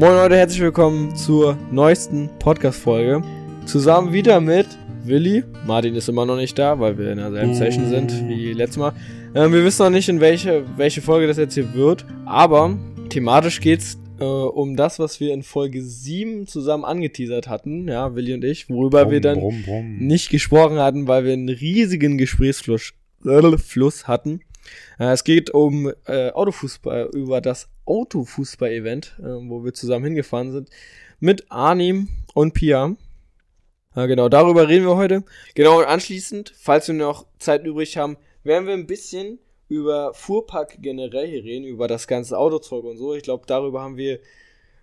Moin Leute, herzlich willkommen zur neuesten Podcast-Folge. Zusammen wieder mit Willi. Martin ist immer noch nicht da, weil wir in derselben Session sind wie letztes Mal. Ähm, wir wissen noch nicht, in welche, welche Folge das jetzt hier wird, aber thematisch geht's äh, um das, was wir in Folge 7 zusammen angeteasert hatten, ja, Willi und ich, worüber Brumm, wir dann brumm, brumm. nicht gesprochen hatten, weil wir einen riesigen Gesprächsfluss Fluss hatten. Äh, es geht um äh, Autofußball, über das Autofußball-Event, äh, wo wir zusammen hingefahren sind, mit Arnim und Pia. Ja, genau, darüber reden wir heute. Genau, und anschließend, falls wir noch Zeit übrig haben, werden wir ein bisschen über Fuhrpark generell hier reden, über das ganze Autozeug und so. Ich glaube, darüber haben wir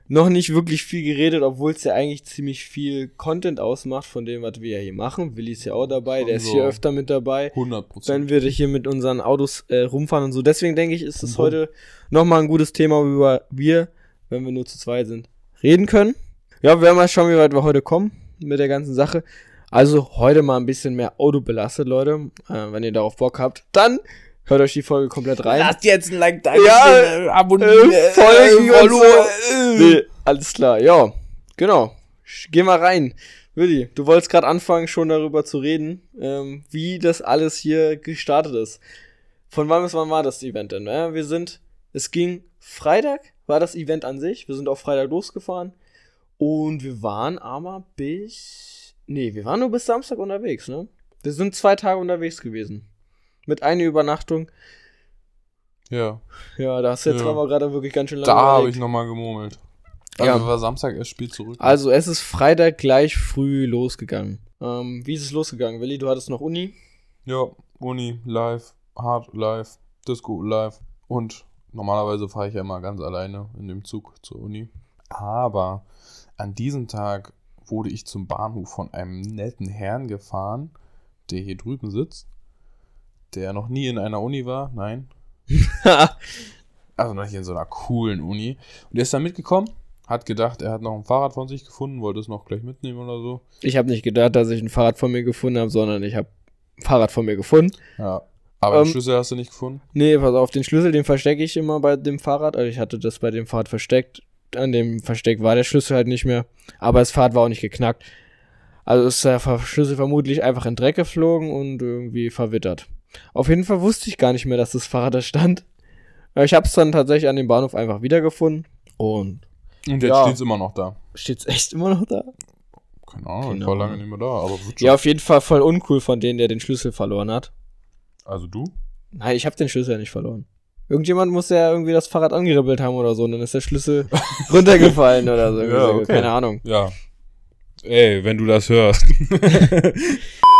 noch nicht wirklich viel geredet, obwohl es ja eigentlich ziemlich viel Content ausmacht von dem, was wir ja hier machen. Willi ist ja auch dabei, Schon der ist so. hier öfter mit dabei. 100 Prozent. Wenn wir hier mit unseren Autos äh, rumfahren und so. Deswegen denke ich, ist es bum. heute nochmal ein gutes Thema, worüber wir, wenn wir nur zu zweit sind, reden können. Ja, wir werden mal schauen, wie weit wir heute kommen mit der ganzen Sache. Also heute mal ein bisschen mehr Auto belastet, Leute. Äh, wenn ihr darauf Bock habt, dann hört euch die Folge komplett rein. Lasst jetzt ein Like da. Ja, äh, abonnieren. äh, folgen und so. äh. Nee, alles klar, ja. Genau. Geh mal rein. Willi, du wolltest gerade anfangen, schon darüber zu reden, ähm, wie das alles hier gestartet ist. Von wann bis wann war das Event denn? Ja, wir sind, es ging Freitag, war das Event an sich. Wir sind auf Freitag losgefahren. Und wir waren aber bis, nee, wir waren nur bis Samstag unterwegs, ne? Wir sind zwei Tage unterwegs gewesen. Mit einer Übernachtung. Ja, Ja, da hast du jetzt Ja. aber gerade wirklich ganz schön lange da habe ich nochmal gemurmelt. Ja. Also war Samstag erst Spiel zurück. Also es ist Freitag gleich früh losgegangen. Ähm, wie ist es losgegangen, Willi? Du hattest noch Uni? Ja, Uni, live, Hard, live, Disco, live. Und normalerweise fahre ich ja immer ganz alleine in dem Zug zur Uni. Aber an diesem Tag wurde ich zum Bahnhof von einem netten Herrn gefahren, der hier drüben sitzt, der noch nie in einer Uni war, nein. Also noch nicht in so einer coolen Uni. Und der ist dann mitgekommen, hat gedacht, er hat noch ein Fahrrad von sich gefunden, wollte es noch gleich mitnehmen oder so. ich habe nicht gedacht, dass ich ein Fahrrad von mir gefunden habe, sondern ich habe ein Fahrrad von mir gefunden. Ja. Aber Ähm, den Schlüssel hast du nicht gefunden? Nee, pass auf, den Schlüssel, den verstecke ich immer bei dem Fahrrad. Also ich hatte das bei dem Fahrrad versteckt. An dem Versteck war der Schlüssel halt nicht mehr. Aber das Fahrrad war auch nicht geknackt. Also ist der Schlüssel vermutlich einfach in Dreck geflogen und irgendwie verwittert. Auf jeden Fall wusste ich gar nicht mehr, dass das Fahrrad da stand. Ich habe es dann tatsächlich an dem Bahnhof einfach wiedergefunden. Und Und jetzt Ja. steht es immer noch da. steht's echt immer noch da? Keine Ahnung, ich Genau. war lange nicht mehr da, aber. Ja, auf jeden Fall voll uncool von denen, der den Schlüssel verloren hat. Also du? Nein, ich habe den Schlüssel ja nicht verloren. Irgendjemand muss ja irgendwie das Fahrrad angeribbelt haben oder so, und dann ist der Schlüssel runtergefallen oder so. Ja, okay. Keine Ahnung. Ja. Ey, wenn du das hörst.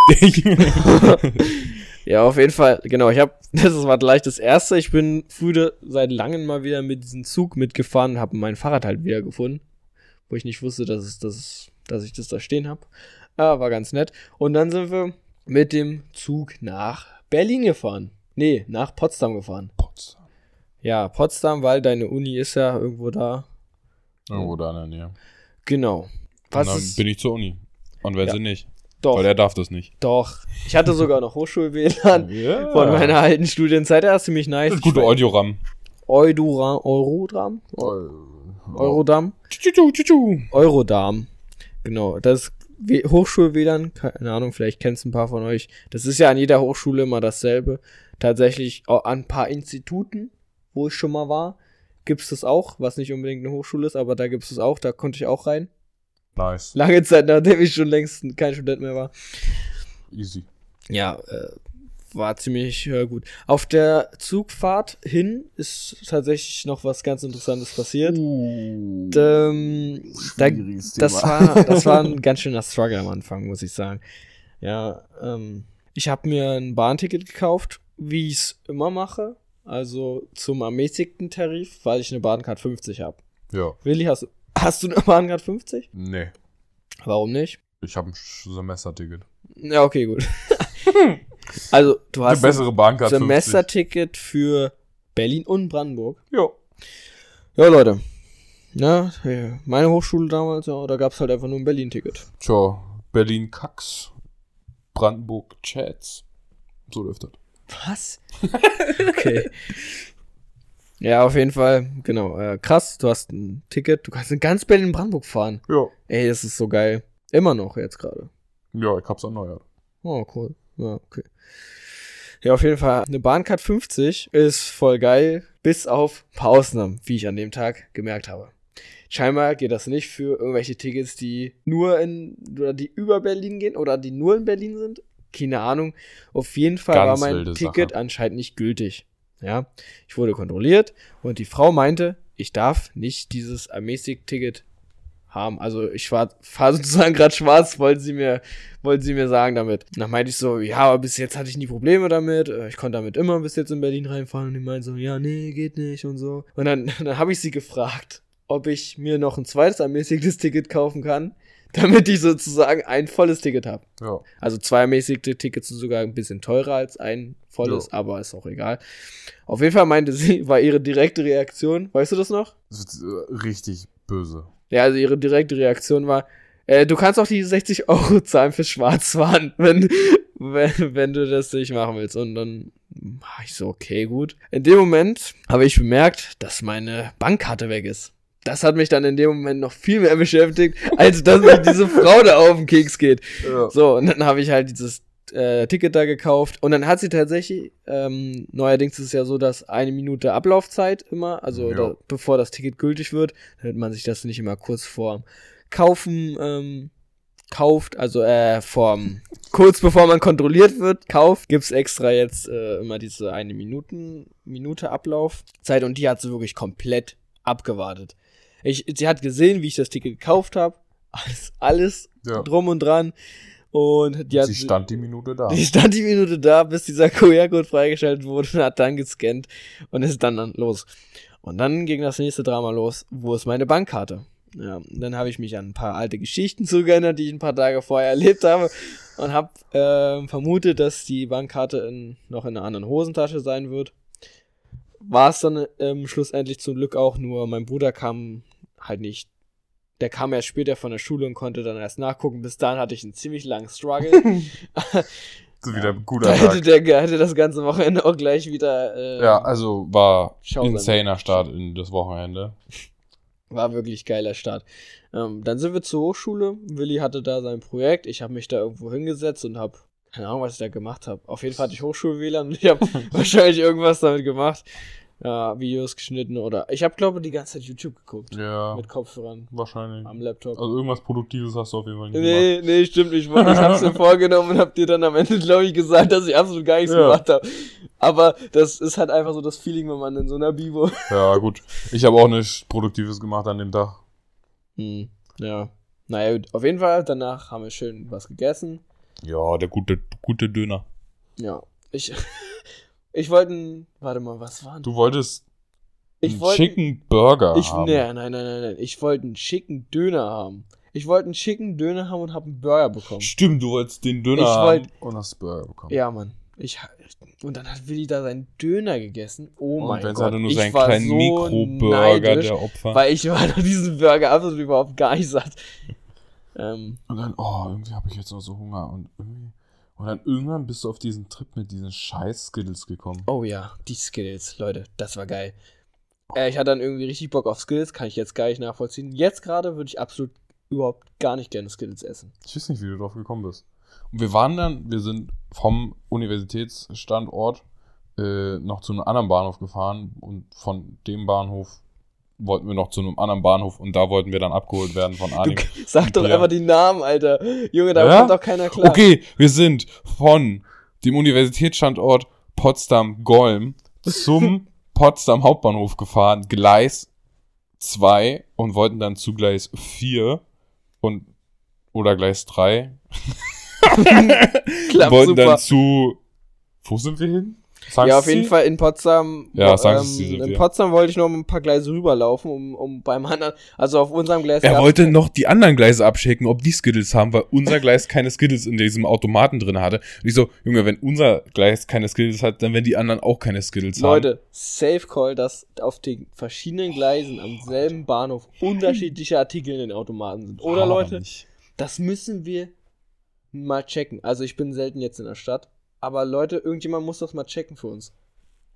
Ja, auf jeden Fall, genau, ich habe, das war gleich das erste. Ich bin früher seit langem mal wieder mit diesem Zug mitgefahren und habe mein Fahrrad halt wieder gefunden, wo ich nicht wusste, dass, es, dass, dass ich das da stehen habe. Ah, war ganz nett. Und dann sind wir mit dem Zug nach Berlin gefahren. Nee, nach Potsdam gefahren. Potsdam. Ja, Potsdam, weil deine Uni ist ja irgendwo da. Irgendwo da in der Nähe. Genau. Was Und dann ist, bin ich zur Uni. Und wenn Ja. sie nicht. Doch, Weil der darf das nicht. doch. Ich hatte sogar noch Hochschul-WLAN Ja. von meiner alten Studienzeit. Der ist ziemlich nice. Das ist gute Audioram. Eudoram, Eurodram? Eurodam? Eurodam. Genau, das Hochschul-WLAN, keine Ahnung, vielleicht kennst ein paar von euch. Das ist ja an jeder Hochschule immer dasselbe. Tatsächlich auch an ein paar Instituten, wo ich schon mal war, gibt es das auch, was nicht unbedingt eine Hochschule ist, aber da gibt es es auch, da konnte ich auch rein. Nice. Lange Zeit, nachdem ich schon längst kein Student mehr war. Easy. Ja, äh, war ziemlich äh, gut. Auf der Zugfahrt hin ist tatsächlich noch was ganz Interessantes passiert. Uh, Ähm, da, das, war, das war ein ganz schöner Struggle am Anfang, muss ich sagen. Ja, ähm, ich habe mir ein Bahnticket gekauft, wie ich es immer mache. Also zum ermäßigten Tarif, weil ich eine Bahncard 50 habe. Ja. Willi, hast, hast du eine Bahncard 50? Nee. Warum nicht? Ich habe ein Semesterticket. Ja, okay, gut. also, du Eine hast bessere Bahncard ein 50. Semesterticket für Berlin und Brandenburg. Ja. Ja, Leute. Na, ja, meine Hochschule damals, ja, da gab es halt einfach nur ein Berlin-Ticket. Tja, Berlin Kacks. Brandenburg Chats. So läuft das. Was? Okay. Ja, auf jeden Fall, genau. Äh, krass, du hast ein Ticket, du kannst in ganz Berlin-Brandenburg fahren. Ja. Ey, das ist so geil. Immer noch jetzt gerade. Ja, ich hab's erneuert. Oh, cool. Ja, okay. Ja, auf jeden Fall. Eine Bahncard 50 ist voll geil, bis auf ein paar Ausnahmen, wie ich an dem Tag gemerkt habe. Scheinbar geht das nicht für irgendwelche Tickets, die nur in, oder die über Berlin gehen oder die nur in Berlin sind. Keine Ahnung. Auf jeden Fall Ganz war mein Ticket Sache. anscheinend nicht gültig. Ja, ich wurde kontrolliert und die Frau meinte, ich darf nicht dieses Amazing-Ticket haben. Also ich war fahre sozusagen gerade schwarz, wollten sie mir, wollten sie mir sagen damit. Und dann meinte ich so, ja, aber bis jetzt hatte ich nie Probleme damit. Äh, Ich konnte damit immer bis jetzt in Berlin reinfahren. Und die meinte so, ja, nee, geht nicht und so. Und dann, dann habe ich sie gefragt, ob ich mir noch ein zweites ermäßigtes Ticket kaufen kann, damit ich sozusagen ein volles Ticket habe. Ja. Also zwei ermäßigte Tickets sind sogar ein bisschen teurer als ein volles, Ja. aber ist auch egal. Auf jeden Fall meinte sie, war ihre direkte Reaktion, weißt du das noch? Äh, richtig böse. Ja, also ihre direkte Reaktion war, äh, du kannst auch die 60 Euro zahlen fürs Schwarzfahren, wenn, wenn, wenn du das nicht machen willst. Und dann war ich so, okay, gut. In dem Moment habe ich bemerkt, dass meine Bankkarte weg ist. Das hat mich dann in dem Moment noch viel mehr beschäftigt, als dass mir diese Frau da auf den Keks geht. Ja. So, und dann habe ich halt dieses äh, Ticket da gekauft. Und dann hat sie tatsächlich, ähm, neuerdings ist es ja so, dass eine Minute Ablaufzeit immer, also Ja. da, bevor das Ticket gültig wird, damit man sich das nicht immer kurz vor Kaufen ähm, kauft, also äh, vorm, kurz bevor man kontrolliert wird, kauft, gibt's extra jetzt äh, immer diese eine Minuten, Minute Ablaufzeit und die hat sie wirklich komplett abgewartet. Ich, sie hat gesehen, wie ich das Ticket gekauft habe, alles, alles Ja. drum und dran. Und die hat, Sie stand die Minute da. die stand die Minute da, bis dieser QR-Code freigeschaltet wurde und hat dann gescannt und ist dann, dann los. Und dann ging das nächste Drama los. Wo ist meine Bankkarte? Ja, dann habe ich mich an ein paar alte Geschichten zugeerinnert, die ich ein paar Tage vorher erlebt habe und habe ähm, vermutet, dass die Bankkarte in, noch in einer anderen Hosentasche sein wird. War es dann ähm, schlussendlich zum Glück auch nur, mein Bruder kam halt nicht der kam erst später von der Schule und konnte dann erst nachgucken. Bis dahin hatte ich einen ziemlich langen Struggle. So wieder ein guter da hätte Tag. der hätte das ganze Wochenende auch gleich wieder. Äh, Ja, also war sein. insaner Start in das Wochenende. War wirklich geiler Start. Ähm, dann sind wir zur Hochschule. Willi hatte da sein Projekt. Ich habe mich da irgendwo hingesetzt und habe keine Ahnung, was ich da gemacht habe. Auf jeden Fall hatte ich Hochschul-WLAN und ich habe wahrscheinlich irgendwas damit gemacht. Ja, Videos geschnitten oder ich habe glaube die ganze Zeit YouTube geguckt Ja, mit Kopfhörern wahrscheinlich. am Laptop. Also irgendwas Produktives hast du auf jeden Fall nicht Nee, nee, stimmt. Ich, wollte- ich hab's mir vorgenommen und hab dir dann am Ende, glaube ich, gesagt, dass ich absolut gar nichts Ja. gemacht habe. Aber das ist halt einfach so das Feeling, wenn man in so einer Bibo. gemacht. Ja, gut. Ich habe auch nichts Produktives gemacht an dem Tag. Hm, ja. Naja, gut. Auf jeden Fall, danach haben wir schön was gegessen. Ja, der gute, gute Döner. Ja. Ich, ich wollte, ein- warte mal, was war denn? Du wolltest Ich einen wollte, Chicken Burger ich, haben. nee, nein, nein, nein, nein. Ich wollte einen schicken Döner haben. Ich wollte einen schicken Döner haben und hab einen Burger bekommen. Stimmt, du wolltest den Döner Ich haben wollt- und hast Burger bekommen. Ja, Mann. Ich, und dann hat Willi da seinen Döner gegessen. Oh und mein wenn es Gott. halt nur ich seinen war kleinen so Mikroburger der Opfer. Weil ich war nach diesem Burger absolut überhaupt gar nicht satt. Ähm, Und dann, oh, irgendwie habe ich jetzt noch so Hunger und irgendwie. Und dann irgendwann bist du auf diesen Trip mit diesen scheiß Skittles gekommen. oh ja, die Skills, Leute, das war geil. Äh, ich hatte dann irgendwie richtig Bock auf Skills, kann ich jetzt gar nicht nachvollziehen. Jetzt gerade würde ich absolut überhaupt gar nicht gerne Skills essen. Ich weiß nicht, wie du drauf gekommen bist. Und wir waren dann, wir sind vom Universitätsstandort äh, noch zu einem anderen Bahnhof gefahren und von dem Bahnhof wollten wir noch zu einem anderen Bahnhof und da wollten wir dann abgeholt werden von Du, Arnim. sag doch Ja. einfach die Namen, Alter. Junge, da Ja? kommt doch keiner klar. Okay, wir sind von dem Universitätsstandort Potsdam-Golm zum Potsdam Hauptbahnhof gefahren, Gleis 2 und wollten dann zu Gleis 4 und oder Gleis 3. Klappt wollten super. dann zu wo sind wir hin? Sagst ja, auf jeden? Fall in Potsdam. Ja, wo- sagen Sie ähm, In. Potsdam wollte ich noch ein paar Gleise rüberlaufen, um, um beim anderen, also auf unserem Gleis. Er wollte noch die anderen Gleise abchecken, ob die Skittles haben, weil unser Gleis keine Skittles in diesem Automaten drin hatte. Und ich so, Junge, wenn unser Gleis keine Skittles hat, dann werden die anderen auch keine Skittles haben. Leute, Safe Call, dass auf den verschiedenen Gleisen am selben Bahnhof unterschiedliche Artikel in den Automaten sind. Oder Leute, das müssen wir mal checken. Also ich bin selten jetzt in der Stadt, aber Leute, irgendjemand muss das mal checken für uns.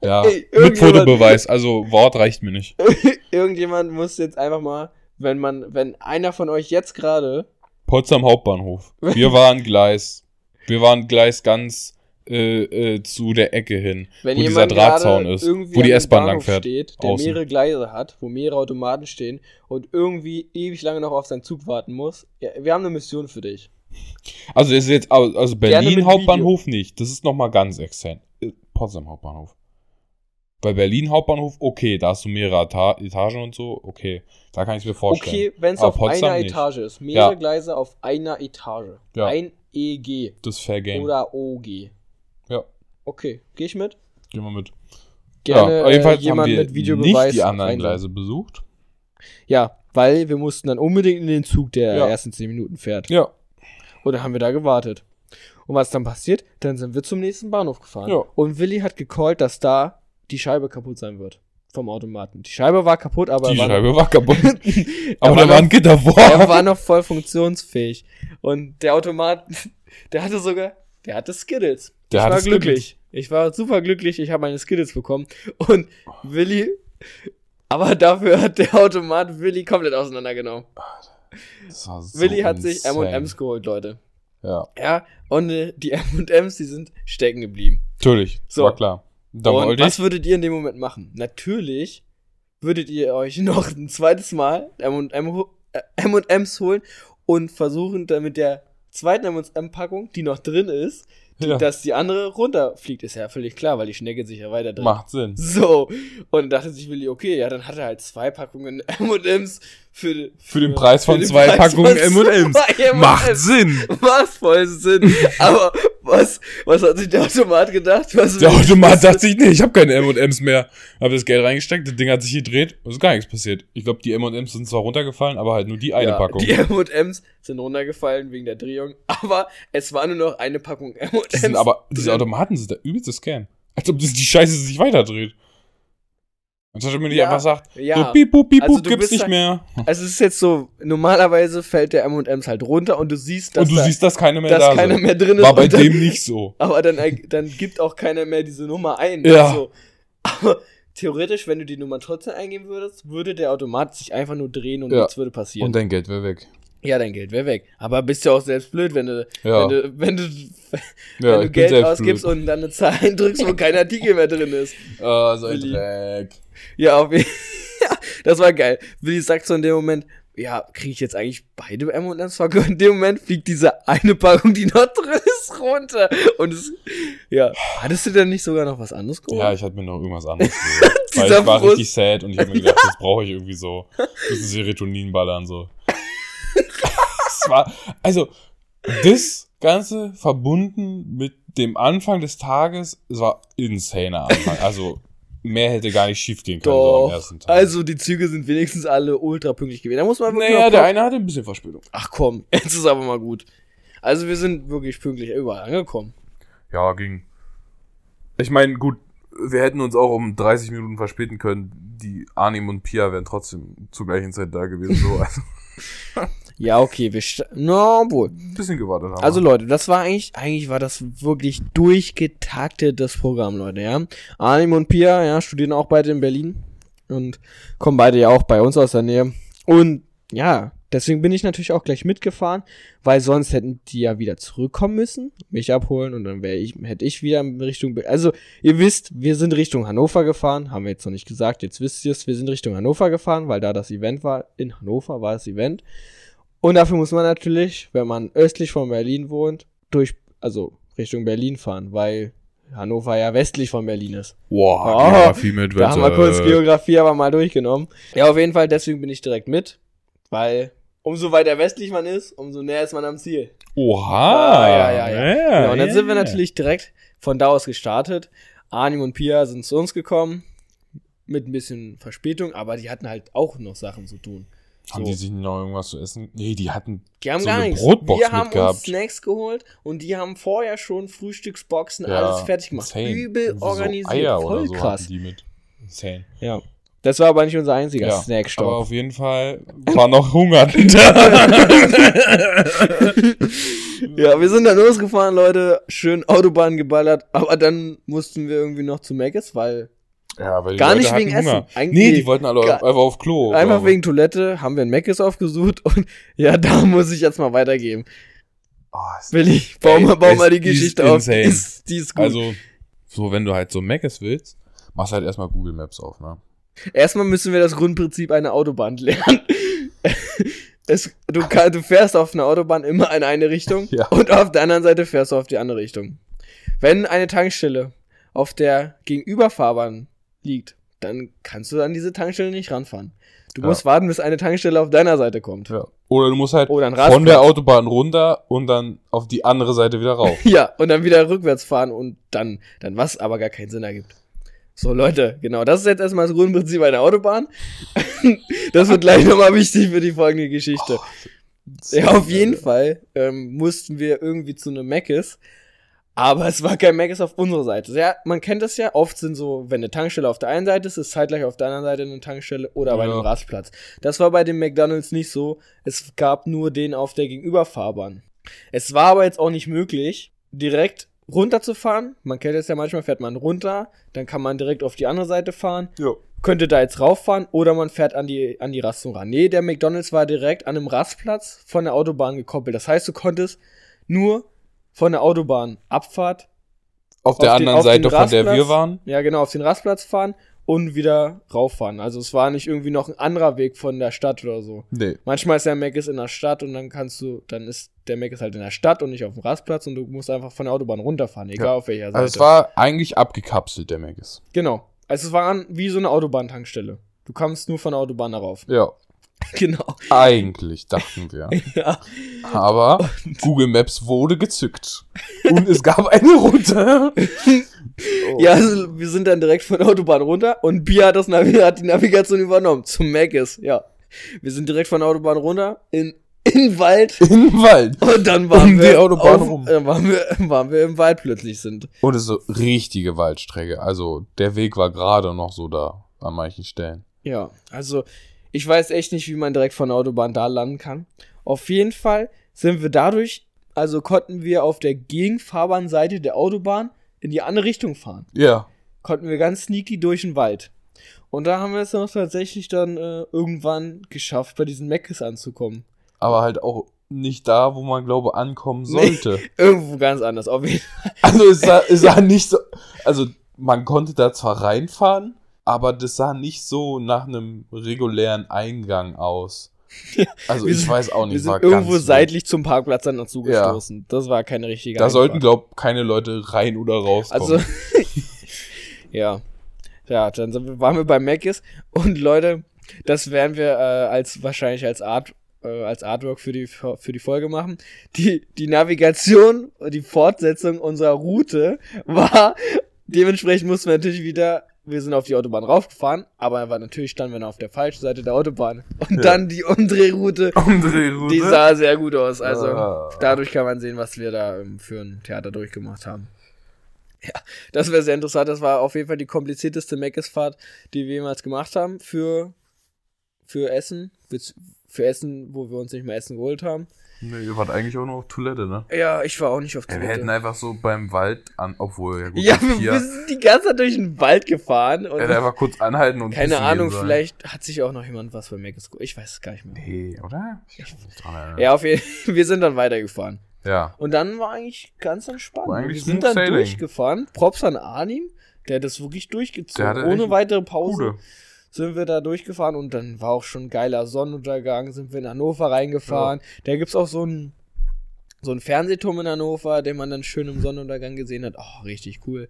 Ja, Ey, mit Fotobeweis. Also Wort reicht mir nicht. Irgendjemand muss jetzt einfach mal, wenn man, wenn einer von euch jetzt gerade, Potsdam Hauptbahnhof. Wir waren Gleis. Wir waren Gleis ganz äh, äh, zu der Ecke hin, wenn wo dieser Drahtzaun ist, wo die S-Bahn Bahnhof lang fährt. steht, der außen. mehrere Gleise hat, wo mehrere Automaten stehen und irgendwie ewig lange noch auf seinen Zug warten muss. Ja, wir haben eine Mission für dich. Also ist jetzt au- also Berlin Hauptbahnhof nicht. Das ist noch mal ganz extern. Äh, Potsdam Hauptbahnhof. Bei Berlin Hauptbahnhof, okay, da hast du mehrere Eta Etagen und so, okay. Da kann ich mir vorstellen. Okay, wenn es auf Potsdam einer nicht. Etage ist. Mehrere Ja. Gleise auf einer Etage. Ja. Ein EG Das ist Fair Game. oder OG. Ja, Okay, gehe ich mit? gehen wir mit. Gerne ja, auf jeden äh, haben jemand wir mit Videobeweis. nicht die anderen. Gleise besucht. Ja, weil wir mussten dann unbedingt in den Zug, der Ja. ersten 10 Minuten fährt. Ja. Und dann haben wir da gewartet. Und was dann passiert? Dann sind wir zum nächsten Bahnhof gefahren. Ja. Und Willi hat gecallt, dass da die Scheibe kaputt sein wird. Vom Automaten. Die Scheibe war kaputt, aber Die war, Scheibe war kaputt. er, Aber da war ein noch, Gitter vor. er war noch voll funktionsfähig. Und der Automat, der hatte sogar, der hatte Skittles. Der ich hatte war Skittles. glücklich. Ich war super glücklich, ich habe meine Skittles bekommen. Und Willi, aber dafür hat der Automat Willi komplett auseinandergenommen. Das war so Willi hat sich. M&M's geholt, Leute. Ja, Ja, und äh, die M&M's, die sind stecken geblieben. natürlich. So. War klar. Da und was würdet ihr in dem Moment machen? Natürlich würdet ihr euch noch ein zweites Mal M&M ho- äh, M&M's holen und versuchen, dann mit der zweiten M&M-Packung, die noch drin ist, Ja. dass die andere runterfliegt. Ist ja völlig klar, weil die Schnecke sich ja weiter drin. Macht Sinn. So, und dachte sich Willi, okay, ja, dann hat er halt zwei Packungen M&M's für, Für den Preis von den zwei Preis Packungen M&Ms. Macht Sinn. Macht voll Sinn. Aber was, was hat sich der Automat gedacht? Was Der Automat dachte sich, nee, ich habe keine M&M's mehr. Hab das Geld reingesteckt, das Ding hat sich gedreht, es ist gar nichts passiert. Ich glaube, die M&M's sind zwar runtergefallen, aber halt nur die eine ja, Packung. Die M&M's sind runtergefallen wegen der Drehung, aber es war nur noch eine Packung M&M's. Die aber, diese. Automaten sind der übelste Scam. Als ob das, die Scheiße sich weiterdreht. Anstatt mir nicht Ja, einfach sagt, ja. so piep, pup, piep, Also gibt's nicht halt- mehr. Also es ist jetzt so, normalerweise fällt der M&M's halt runter und du siehst, dass, Und du da, siehst, dass keine mehr dass da keiner sind. mehr drin ist. War bei und dann, dem nicht so. Aber dann, dann gibt auch keiner mehr diese Nummer ein. Ja. Also, aber theoretisch, wenn du die Nummer trotzdem eingeben würdest, würde der Automat sich einfach nur drehen und Ja. nichts würde passieren. Und dein Geld wäre weg. Ja, dein Geld wäre weg. Aber bist ja auch selbst blöd, wenn du, Ja, wenn du, wenn du, ja wenn du Geld ausgibst blöd. und dann eine Zahl eindrückst, wo kein Artikel mehr drin ist. Ah, so ein Willi. Dreck. Ja, auf jeden ja, das war geil. Willi sagt so in dem Moment, ja, kriege ich jetzt eigentlich beide M&M's vergönnt? In dem Moment fliegt diese eine Packung, die noch drin ist, runter. Und es, ja, hattest du denn nicht sogar noch was anderes geholt? Ja, ich hatte mir noch irgendwas anderes geholt. Weil ich war Frust. richtig sad und ich habe mir gedacht, das brauche ich irgendwie so. Bisschen Serotonin ballern so. War, also, das Ganze verbunden mit dem Anfang des Tages, es war insaner Anfang. Also, mehr hätte gar nicht schief gehen können so am Doch. ersten Tag. Also die Züge sind wenigstens alle ultra pünktlich gewesen. Da muss man wirklich naja, der eine hatte ein bisschen Verspätung. Ach komm, jetzt ist aber mal gut. Also wir sind wirklich pünktlich überall angekommen. Ja, ging. Ich meine, gut, wir hätten uns auch um 30 Minuten verspäten können. Die Arnim und Pia wären trotzdem zur gleichen Zeit da gewesen. So, also Ja, okay, wir sta- no, wohl. ein bisschen gewartet haben. Also. Leute, das war eigentlich, eigentlich war das wirklich durchgetaktetes Programm, Leute, ja. Arnim und Pia, ja, studieren auch beide in Berlin und kommen beide ja auch bei uns aus der Nähe. Und ja, deswegen bin ich natürlich auch gleich mitgefahren, weil sonst hätten die ja wieder zurückkommen müssen, mich abholen und dann wäre ich, hätte ich wieder in Richtung, also ihr wisst, wir sind Richtung Hannover gefahren, haben wir jetzt noch nicht gesagt, jetzt wisst ihr es, wir sind Richtung Hannover gefahren, weil da das Event war, in Hannover war das Event. Und dafür muss man natürlich, wenn man östlich von Berlin wohnt, durch, also Richtung Berlin fahren, weil Hannover ja westlich von Berlin ist. Oh, Geografie mit Da haben wir kurz Geografie aber mal durchgenommen. Ja, auf jeden Fall, deswegen bin ich direkt mit, weil umso weiter westlich man ist, umso näher ist man am Ziel. Oha. Ah, ja, ja, ja. ja Genau, und dann ja, sind wir natürlich direkt von da aus gestartet. Arnim und Pia sind zu uns gekommen, mit ein bisschen Verspätung, aber die hatten halt auch noch Sachen zu tun. Haben So. die sich noch irgendwas zu essen? Nee, die hatten. Die haben so gar eine nichts. Brotbox wir haben mitgehabt. uns Snacks geholt und die haben vorher schon Frühstücksboxen, Ja, alles fertig gemacht. insane. Übel Irgendwie organisiert, So Eier voll oder so krass. die mit. Insane. Ja. Das war aber nicht unser einziger Ja, aber Snackstopp. auf jeden Fall war noch Hunger. Ja, wir sind dann losgefahren, Leute. Schön Autobahn geballert. Aber dann mussten wir irgendwie noch zu Meckes, weil Ja, weil die Gar Leute nicht wegen Hunger. Essen. Eigentlich- Nee, die wollten alle einfach auf Klo. einfach wegen Toilette haben wir ein Meckes aufgesucht. Und ja, da muss ich jetzt mal weitergeben. Oh, Will ich, bau mal, bau mal die die Geschichte auf. insane. Ist, die ist gut. Also, so, wenn du halt so Meckes willst, machst halt erstmal Google Maps auf, ne? Erstmal müssen wir das Grundprinzip einer Autobahn lernen. Es, du, kann, du fährst auf einer Autobahn immer in eine Richtung Ja. und auf der anderen Seite fährst du auf die andere Richtung. Wenn eine Tankstelle auf der Gegenüberfahrbahn liegt, dann kannst du an diese Tankstelle nicht ranfahren. Du Ja. musst warten, bis eine Tankstelle auf deiner Seite kommt. Ja. Oder du musst halt von der Autobahn runter und dann auf die andere Seite wieder rauf. Ja, und dann wieder rückwärts fahren und dann, dann was aber gar keinen Sinn ergibt. So, Leute, genau, das ist jetzt erstmal das Grundprinzip einer Autobahn. das wird gleich nochmal wichtig für die folgende Geschichte. Ja, auf jeden Fall ähm, mussten wir irgendwie zu einem Meckes. Aber es war kein Meckes auf unserer Seite. Ja, man kennt das ja. Oft sind so, wenn eine Tankstelle auf der einen Seite ist, ist zeitgleich auf der anderen Seite eine Tankstelle oder bei Ja. einem Rastplatz. Das war bei dem McDonalds nicht so. Es gab nur den auf der Gegenüberfahrbahn. Es war aber jetzt auch nicht möglich, direkt runterzufahren. Man kennt es ja manchmal, fährt man runter, dann kann man direkt auf die andere Seite fahren Ja. könnte da jetzt rauffahren oder man fährt an die, an die Rastung ran. Nee, der McDonalds war direkt an einem Rastplatz von der Autobahn gekoppelt. Das heißt, du konntest nur von der Autobahnabfahrt, Auf der Auf den- anderen auf Seite, von der wir waren. ja genau, auf den Rastplatz fahren und wieder rauffahren. Also es war nicht irgendwie noch ein anderer Weg von der Stadt oder so. Nee. Manchmal ist der Mc's in der Stadt und dann kannst du, dann ist der Mc's halt in der Stadt und nicht auf dem Rastplatz und du musst einfach von der Autobahn runterfahren, egal Ja. auf welcher Seite. Also es war eigentlich abgekapselt, der Meckes. genau. Also es war an- wie so eine Autobahntankstelle. Du kamst nur von der Autobahn darauf. Ja. genau. Eigentlich, dachten wir. Ja. Aber Google Maps wurde gezückt. Und es gab eine Route. Oh. Ja, also wir sind dann direkt von der Autobahn runter und Bia hat, das Navi hat die Navigation übernommen. Zum Macis, ja. Wir sind direkt von der Autobahn runter in, in den Wald Im Wald. und dann waren Um die wir Autobahn rum. Dann waren wir, waren wir im Wald plötzlich sind. Und es ist so richtige Waldstrecke. Also der Weg war gerade noch so da an manchen Stellen. Ja, also ich weiß echt nicht, wie man direkt von der Autobahn da landen kann. Auf jeden Fall sind wir dadurch, also konnten wir auf der Gegenfahrbahnseite der Autobahn in die andere Richtung fahren. Ja. konnten wir ganz sneaky durch den Wald. Und da haben wir es noch tatsächlich dann äh, irgendwann geschafft, bei diesen Meckes anzukommen. Aber halt auch nicht da, wo man glaube ankommen sollte. Irgendwo ganz anders. Auf jeden Also es sah, es sah nicht so. Also man konnte da zwar reinfahren, aber das sah nicht so nach einem regulären Eingang aus. Also Wir ich sind- weiß auch wir nicht. sind war irgendwo seitlich zum Parkplatz dann dazu gestoßen. Das war keine richtige Da sollten, Einfahrt. glaub keine Leute rein oder rauskommen. Also, ja. Ja, dann sind wir, waren wir bei Meckes und Leute, das werden wir äh, als wahrscheinlich als Art äh, als Artwork für die für die Folge machen. Die die Navigation, die Fortsetzung unserer Route war dementsprechend mussten wir natürlich wieder wir sind auf die Autobahn raufgefahren, aber war natürlich standen wir noch auf der falschen Seite der Autobahn und Ja. dann die Umdrehroute, Umdrehroute. die sah sehr gut aus. Also Ah. dadurch kann man sehen, was wir da ähm, für ein Theater durchgemacht haben. Ja, das wäre sehr interessant. Das war auf jeden Fall die komplizierteste Meckesfahrt, die wir jemals gemacht haben für, für Essen. Für, für Essen, wo wir uns nicht mehr Essen geholt haben. Nee, ihr wart eigentlich auch nur auf Toilette, ne? Ja, ich war auch nicht auf Ja, wir hätten Toilette. einfach so beim Wald an, obwohl, ja gut, Ja, wir, wir sind die ganze Zeit durch den Wald gefahren und hätte einfach kurz anhalten und keine Ahnung, vielleicht hat sich auch noch jemand was bei Meckes geholt. Ich weiß es gar nicht mehr. Nee, oder? Ich nicht dran. Ja, auf jeden Fall, wir sind dann weitergefahren. Ja. Und dann war eigentlich ganz entspannt. War eigentlich wir sind dann sailing. durchgefahren. Props an Arnim, der hat das wirklich durchgezogen. Ohne weitere Pause Gute. Sind wir da durchgefahren und dann war auch schon ein geiler Sonnenuntergang, sind wir in Hannover reingefahren. Da gibt's auch so einen so einen Fernsehturm in Hannover, den man dann schön im Sonnenuntergang gesehen hat. Oh, richtig cool.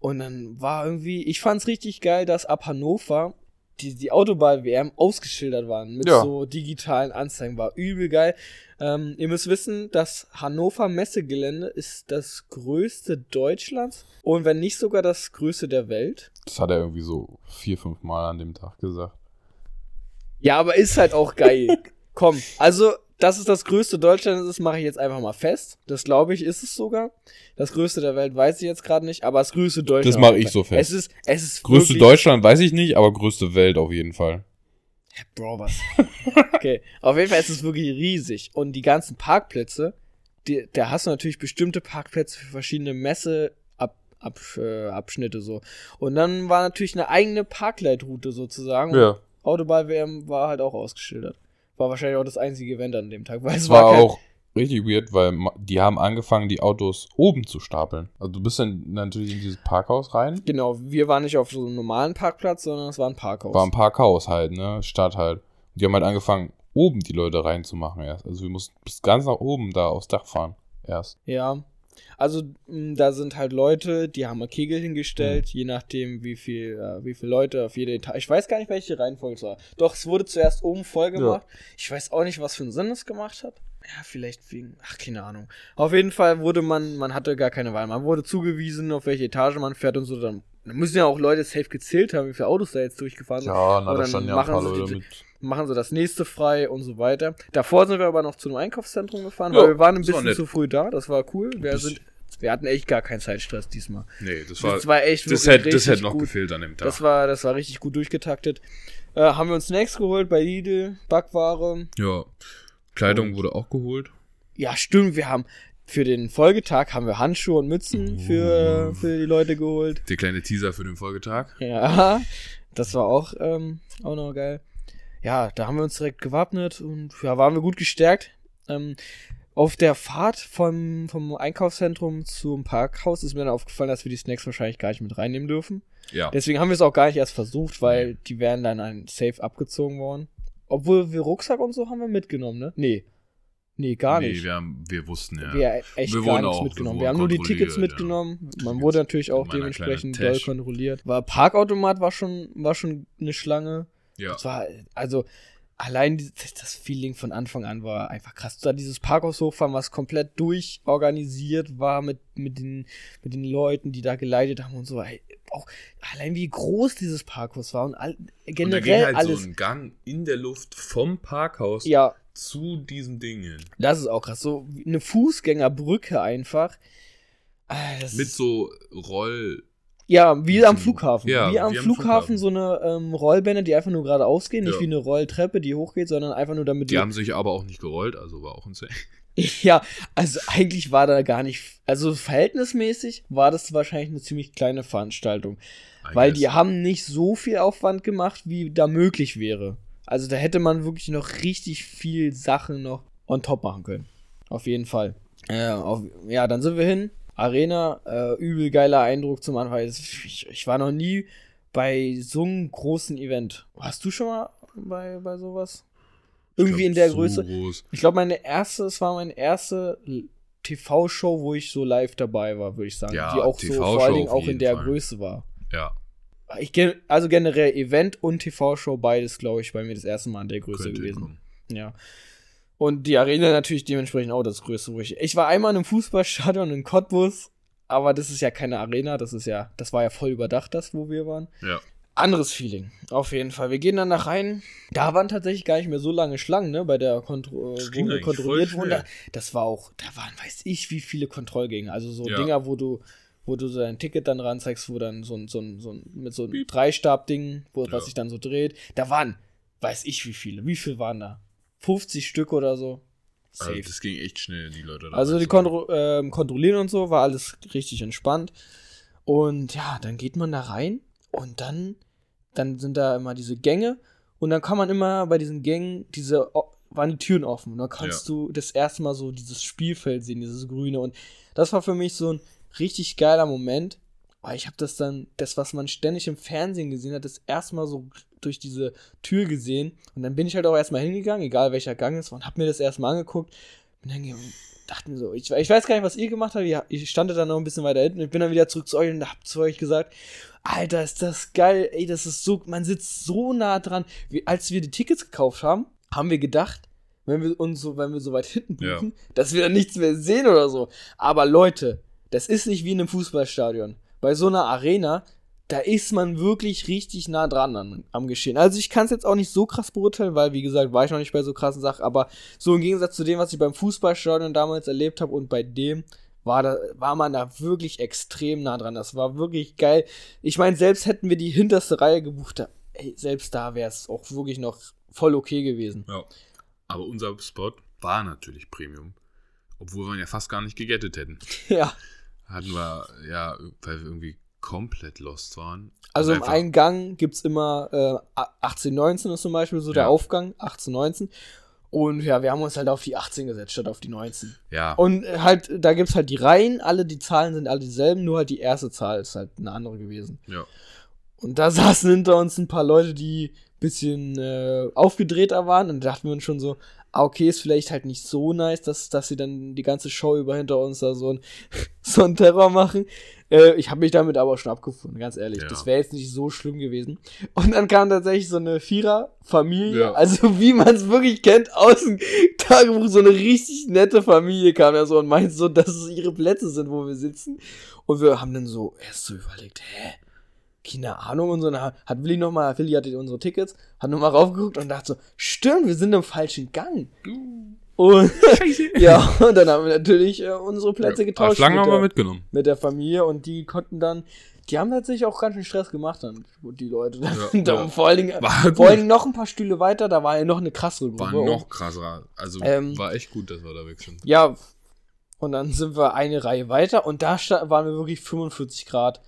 Und dann war irgendwie, ich fand's richtig geil, dass ab Hannover die, die Autobahn-WM ausgeschildert waren mit Ja. so digitalen Anzeigen. War übel geil. Ähm, ihr müsst wissen, das Hannover Messegelände ist das größte Deutschlands und wenn nicht sogar das größte der Welt. Das hat er irgendwie so vier, fünf Mal an dem Tag gesagt. Ja, aber ist halt auch geil. Komm, also, dass es das größte Deutschlands ist, mache ich jetzt einfach mal fest. Das glaube ich, ist es sogar. Das größte der Welt weiß ich jetzt gerade nicht, aber das größte Deutschland. Das mache ich so fest. Es ist, es ist Größte Deutschland weiß ich nicht, aber größte Welt auf jeden Fall. Bro, was? okay, auf jeden Fall ist es wirklich riesig. Und die ganzen Parkplätze, die, da hast du natürlich bestimmte Parkplätze für verschiedene Messe. Ab, ab, äh, Abschnitte so. Und dann war natürlich eine eigene Parkleitroute sozusagen. Und Ja. Autoball-WM war halt auch ausgeschildert. War wahrscheinlich auch das einzige Event an dem Tag, weil es war kein- auch richtig weird, weil die haben angefangen, die Autos oben zu stapeln. Also du bist dann natürlich in dieses Parkhaus rein. Genau, wir waren nicht auf so einem normalen Parkplatz, sondern es war ein Parkhaus. War ein Parkhaus halt, ne? Stadt halt. Die haben halt angefangen, oben die Leute reinzumachen erst. Also wir mussten bis ganz nach oben da aufs Dach fahren. Erst. Ja. Also mh, da sind halt Leute, die haben mal Kegel hingestellt, Mhm. je nachdem, wie viel, äh, wie viele Leute auf jede Etage. Ich weiß gar nicht, welche Reihenfolge es war. Doch, es wurde zuerst oben voll gemacht. Ich weiß auch nicht, was für einen Sinn es gemacht hat. Ja, vielleicht wegen, ach, keine Ahnung. Auf jeden Fall wurde man, man hatte gar keine Wahl. Man wurde zugewiesen, auf welche Etage man fährt und so. Dann, dann müssen ja auch Leute safe gezählt haben, wie viele Autos da jetzt durchgefahren sind. Ja, na, da dann standen ja ein paar Leute die- mit. Machen sie das nächste frei und so weiter. Davor sind wir aber noch zu einem Einkaufszentrum gefahren, Ja, weil wir waren ein war bisschen zu früh da. Das war cool. Wir, sind, wir hatten echt gar keinen Zeitstress diesmal. Nee, das Das war echt das wirklich hätte, das hätte noch gut. gefehlt an dem Tag. Das war, das war richtig gut durchgetaktet. Äh, haben wir uns Snacks geholt bei Lidl, Backware. ja. Kleidung wurde auch geholt. Ja, stimmt, wir haben für den Folgetag haben wir Handschuhe und Mützen für, Uh. für die Leute geholt. Der kleine Teaser für den Folgetag. Ja, das war auch, ähm, auch noch geil. Ja, da haben wir uns direkt gewappnet und ja, waren wir gut gestärkt. Ähm, auf der Fahrt vom, vom Einkaufszentrum zum Parkhaus ist mir dann aufgefallen, dass wir die Snacks wahrscheinlich gar nicht mit reinnehmen dürfen. Ja. Deswegen haben wir es auch gar nicht erst versucht, weil die wären dann ein Safe abgezogen worden. Obwohl wir Rucksack und so haben wir mitgenommen, ne? Nee. Nee, gar nee, nicht. Wir, haben, wir wussten ja. Wir echt Wir gar nichts auch- wir mitgenommen. wurden Wir haben nur die Tickets mitgenommen. Man Tickets wurde natürlich auch dementsprechend doll kontrolliert. War Parkautomat war schon, war schon eine Schlange. Ja. Das war, also, allein das Feeling von Anfang an war einfach krass. Da dieses Parkhaus hochfahren, was komplett durchorganisiert war mit, mit, den, mit den Leuten, die da geleitet haben und so. Ey, auch allein wie groß dieses Parkhaus war und all, Und da generell ging halt alles. so ein Gang in der Luft vom Parkhaus ja, zu diesen Dingen. das ist auch krass. So eine Fußgängerbrücke einfach. Ah, das Mit so Roll. Ja, wie am Flughafen. ja, wie am wie Flughafen, Flughafen. so eine ähm, Rollbänder, die einfach nur geradeaus gehen, nicht Ja. wie eine Rolltreppe, die hochgeht, sondern einfach nur damit Die du- haben sich aber auch nicht gerollt, also war auch ein Safe. Ja, also eigentlich war da gar nicht, also verhältnismäßig war das wahrscheinlich eine ziemlich kleine Veranstaltung, I weil guess. die haben nicht so viel Aufwand gemacht, wie da möglich wäre. Also da hätte man wirklich noch richtig viel Sachen noch on top machen können. Auf jeden Fall. Äh, auf, ja, dann sind wir hin. Arena, äh, übel geiler Eindruck zum Anfang. Ich, ich war noch nie bei so einem großen Event. Warst du schon mal bei, bei sowas? Irgendwie Ich in der glaub, Größe? so Groß. Ich glaube, meine erste, es war meine erste TV-Show, wo ich so live dabei war, würde ich sagen. Ja, die auch so vor allen Dingen auch in der Fall. Größe war. Ja, Ich, also generell Event und TV-Show, beides, glaube ich, bei mir das erste Mal in der Größe könnte gewesen. kommen. Ja. Und die Arena natürlich dementsprechend auch das Größte, wo ich. Ich war einmal in einem Fußballstadion in Cottbus, aber das ist ja keine Arena, das ist ja, das war ja voll überdacht, das, wo wir waren. Ja. Anderes Feeling, auf jeden Fall. Wir gehen dann nach rein. Da waren tatsächlich gar nicht mehr so lange Schlangen, ne, bei der Kontro Das äh, ging wo wir kontrolliert wurden. Da- Das war auch, da waren, weiß ich, wie viele Kontrollgänge. Also so Ja. Dinger, wo du, wo du so dein Ticket dann ranzeigst, wo dann so ein, so ein, so ein mit so einem. Dreistab-Ding, wo, Ja. was sich dann so dreht. Da waren, weiß ich, wie viele. Wie viele waren da? 50 Stück oder so. Also Safe. das ging echt schnell, die Leute da Also die. Kontro ähm, kontrollieren und so, war alles richtig entspannt. Und ja, dann geht man da rein und dann, dann sind da immer diese Gänge und dann kann man immer bei diesen Gängen, diese waren die Türen offen. Und dann kannst du das erste Mal so dieses Spielfeld sehen, dieses Grüne. Und das war für mich so ein richtig geiler Moment, weil ich habe das dann, das, was man ständig im Fernsehen gesehen hat, das erste Mal so durch diese Tür gesehen. Und dann bin ich halt auch erstmal hingegangen, egal welcher Gang es war, und hab mir das erstmal angeguckt. Bin dann dachte mir so, ich, ich weiß gar nicht, was ihr gemacht habt. Ich stand dann noch ein bisschen weiter hinten. Ich bin dann wieder zurück zu euch und hab zu euch gesagt, Alter, ist das geil. Ey, das ist so, man sitzt so nah dran. Wie, als wir die Tickets gekauft haben, haben wir gedacht, wenn wir uns so, wenn wir so weit hinten buchen, dass wir dann nichts mehr sehen oder so. Aber Leute, das ist nicht wie in einem Fußballstadion. Bei so einer Arena, da ist man wirklich richtig nah dran an, am Geschehen. Also ich kann es jetzt auch nicht so krass beurteilen, weil, wie gesagt, war ich noch nicht bei so krassen Sachen, aber so im Gegensatz zu dem, was ich beim Fußballstadion damals erlebt habe und bei dem, war, da, war man da wirklich extrem nah dran. Das war wirklich geil. Ich meine, selbst hätten wir die hinterste Reihe gebucht, da, ey, selbst da wäre es auch wirklich noch voll okay gewesen. Ja. Aber unser Spot war natürlich Premium. Obwohl wir ihn ja fast gar nicht gegettet hätten. Ja. Hatten wir, ja, weil wir irgendwie komplett lost waren. Also im Eingang gibt es immer äh, 18, 19 ist zum Beispiel so der Ja. Aufgang, 18, 19. Und ja, wir haben uns halt auf die 18 gesetzt statt auf die 19. Ja, Und halt, da gibt es halt die Reihen, alle die Zahlen sind alle dieselben, nur halt die erste Zahl ist halt eine andere gewesen. ja. Und da saßen hinter uns ein paar Leute, die ein bisschen äh, aufgedrehter waren. Und da dachten wir uns schon so, okay, ist vielleicht halt nicht so nice, dass, dass sie dann die ganze Show über hinter uns da so ein, so einen Terror machen. Äh, ich habe mich damit aber schon abgefunden, ganz ehrlich. Ja. Das wäre jetzt nicht so schlimm gewesen. Und dann kam tatsächlich so eine Vierer-Familie, Ja. also wie man es wirklich kennt, aus dem Tagebuch, so eine richtig nette Familie kam ja so und meint so, dass es ihre Plätze sind, wo wir sitzen. Und wir haben dann so erst so überlegt, hä? Keine Ahnung und so. Dann hat Willi nochmal, Willi hatte unsere Tickets, hat nochmal raufgeguckt und dachte so, stimmt, wir sind im falschen Gang. Und Scheiße. ja, und dann haben wir natürlich äh, unsere Plätze getauscht mit, haben wir mitgenommen. mit der Familie und die konnten dann, die haben tatsächlich auch ganz schön Stress gemacht dann, die Leute. Ja, da, ja. Vor allen Dingen, War vor allen Dingen noch ein paar Stühle weiter, da war ja noch eine krassere Gruppe. War noch krasser. Also Ähm, war echt gut, dass wir da weg sind. Ja, und dann sind wir eine Reihe weiter und da waren wir wirklich 45 Grad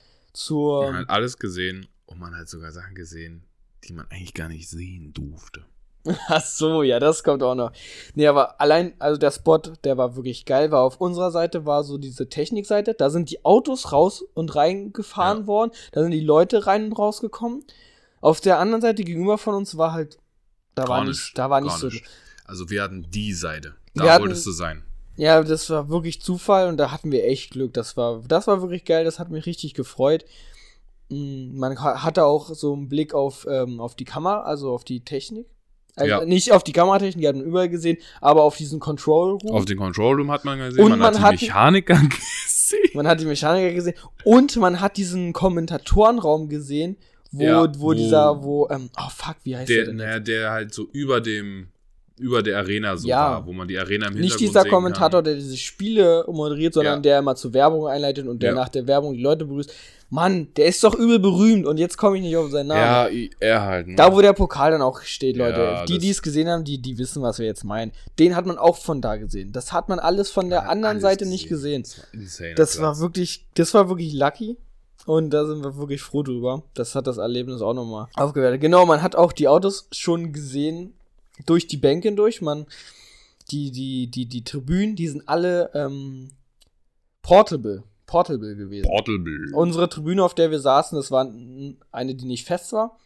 zur, Man hat alles gesehen und man hat sogar Sachen gesehen, die man eigentlich gar nicht sehen durfte. Ach so, ja, das kommt auch noch. Nee, aber allein, also der Spot, der war wirklich geil, war auf unserer Seite war so diese Technikseite, da sind die Autos raus und reingefahren Ja. worden, da sind die Leute rein und rausgekommen. Auf der anderen Seite gegenüber von uns war halt, da war Gar nicht, da war nicht so. Also wir hatten die Seite. Da hatten- wolltest du sein. Ja, das war wirklich Zufall und da hatten wir echt Glück. Das war, das war wirklich geil, das hat mich richtig gefreut. Mm, Man ha- hatte auch so einen Blick auf, ähm, auf die Kamera, also auf die Technik. Also Ja. nicht auf die Kameratechnik, die hat man überall gesehen, aber auf diesen Control Room. Auf den Control Room hat man gesehen, Und man, man hat hat die Mechaniker gesehen. man hat die Mechaniker gesehen und man hat diesen Kommentatorenraum gesehen, wo, Ja, wo, wo- dieser, wo, ähm, oh fuck, wie heißt der, Der, denn? jetzt? der halt so über dem, über der Arena so Ja. war, wo man die Arena im Hintergrund Nicht dieser Kommentator, kann. der diese Spiele moderiert, sondern Ja. der immer zur Werbung einleitet und der Ja. nach der Werbung die Leute begrüßt. Mann, der ist doch übel berühmt und jetzt komme ich nicht auf seinen Namen. Ja, er halt. Ne? Da, wo der Pokal dann auch steht, Leute. die, die es gesehen haben, die, die wissen, was wir jetzt meinen. Den hat man auch von da gesehen. Das hat man alles von der anderen Seite nicht gesehen. Das war. Das war wirklich, das war wirklich lucky. Und da sind wir wirklich froh drüber. Das hat das Erlebnis auch nochmal aufgewertet. Genau, man hat auch die Autos schon gesehen durch die Bänke hindurch. Man, die, die, die, die Tribünen, die sind alle ähm, portable. Portable gewesen. Portable. Unsere Tribüne, auf der wir saßen, das war eine, die nicht fest war.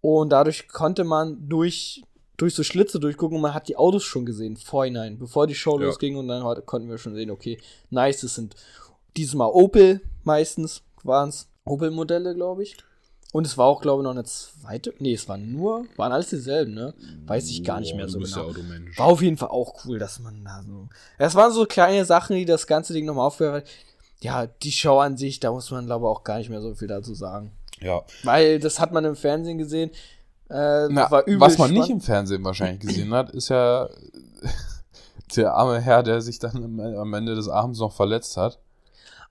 Und dadurch konnte man durch, durch so Schlitze durchgucken und man hat die Autos schon gesehen, vorhinein, bevor die Show Ja. losging. Und dann heute konnten wir schon sehen, okay, nice, das sind diesmal Opel meistens, waren es Opel-Modelle, glaube ich. Und es war auch, glaube ich, noch eine zweite. Nee, es waren nur, waren alles dieselben, ne? Weiß ich gar nicht mehr so du bist genau. War auf jeden Fall auch cool, dass man da so. Es waren so kleine Sachen, die das ganze Ding nochmal aufgehört Ja, die Show an sich, da muss man, glaube ich, auch gar nicht mehr so viel dazu sagen. Ja. Weil das hat man im Fernsehen gesehen. Äh, Na, war übel was man nicht spannend. im Fernsehen wahrscheinlich gesehen hat, ist ja der arme Herr, der sich dann am Ende des Abends noch verletzt hat.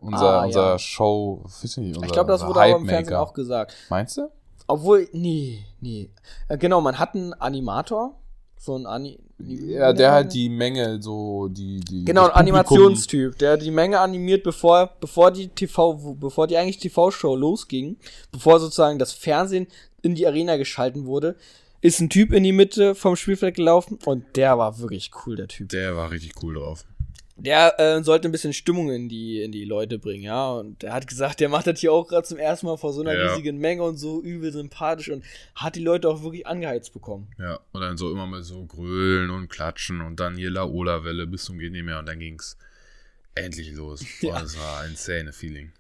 Unser, Ah, unser ja. Show, weiß nicht, unser, Ich glaube, das wurde auch im Fernsehen auch gesagt. Meinst du? Obwohl, nee, nee. Äh, genau, man hat einen Animator. So ein Ani. Ja, der halt die Menge so, die, die. Genau, ein Animationstyp, der die Menge animiert, bevor, bevor die TV, bevor die eigentlich TV-Show losging, bevor sozusagen das Fernsehen in die Arena geschalten wurde, ist ein Typ in die Mitte vom Spielfeld gelaufen und der war wirklich cool, der Typ. Der war richtig cool drauf. Der äh, sollte ein bisschen Stimmung in die, in die Leute bringen, ja. Und der hat gesagt, der macht das hier auch gerade zum ersten Mal vor so einer Ja. riesigen Menge und so übel sympathisch und hat die Leute auch wirklich angeheizt bekommen. Ja, und dann so immer mit so grölen und klatschen und dann hier Laola-Welle bis zum geht nicht mehr und dann ging's endlich los. Ja. Oh, das war ein insane Feeling.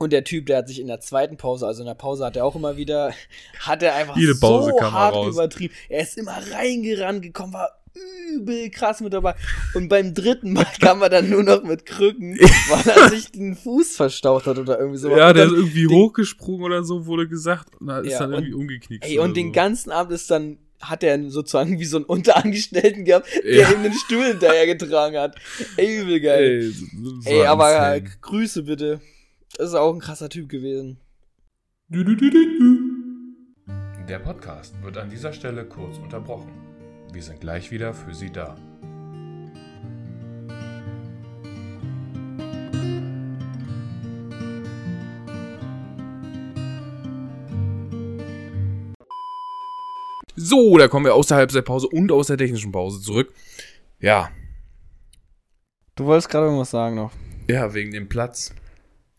Und der Typ, der hat sich in der zweiten Pause, also in der Pause hat er auch immer wieder, hat er einfach Jede Pause so er hart raus. übertrieben. Er ist immer reingerannt gekommen, war übel krass mit dabei. Und beim dritten Mal kam er dann nur noch mit Krücken, weil er sich den Fuß verstaucht hat oder irgendwie so. Ja, der ist irgendwie den- hochgesprungen oder so, wurde gesagt. Und da ist Ja, dann irgendwie und- umgeknickt. Ey, und den so. ganzen Abend ist dann, hat er sozusagen wie so einen Unterangestellten gehabt, der Ja. ihm den Stuhl hinterher getragen hat. Ey, übel geil. Ey, Ey, aber äh, Grüße bitte. Das ist auch ein krasser Typ gewesen. Der Podcast wird an dieser Stelle kurz unterbrochen. Wir sind gleich wieder für Sie da. So, da kommen wir aus der Halbzeitpause und aus der technischen Pause zurück. Ja. Du wolltest gerade irgendwas sagen noch. Ja, wegen dem Platz.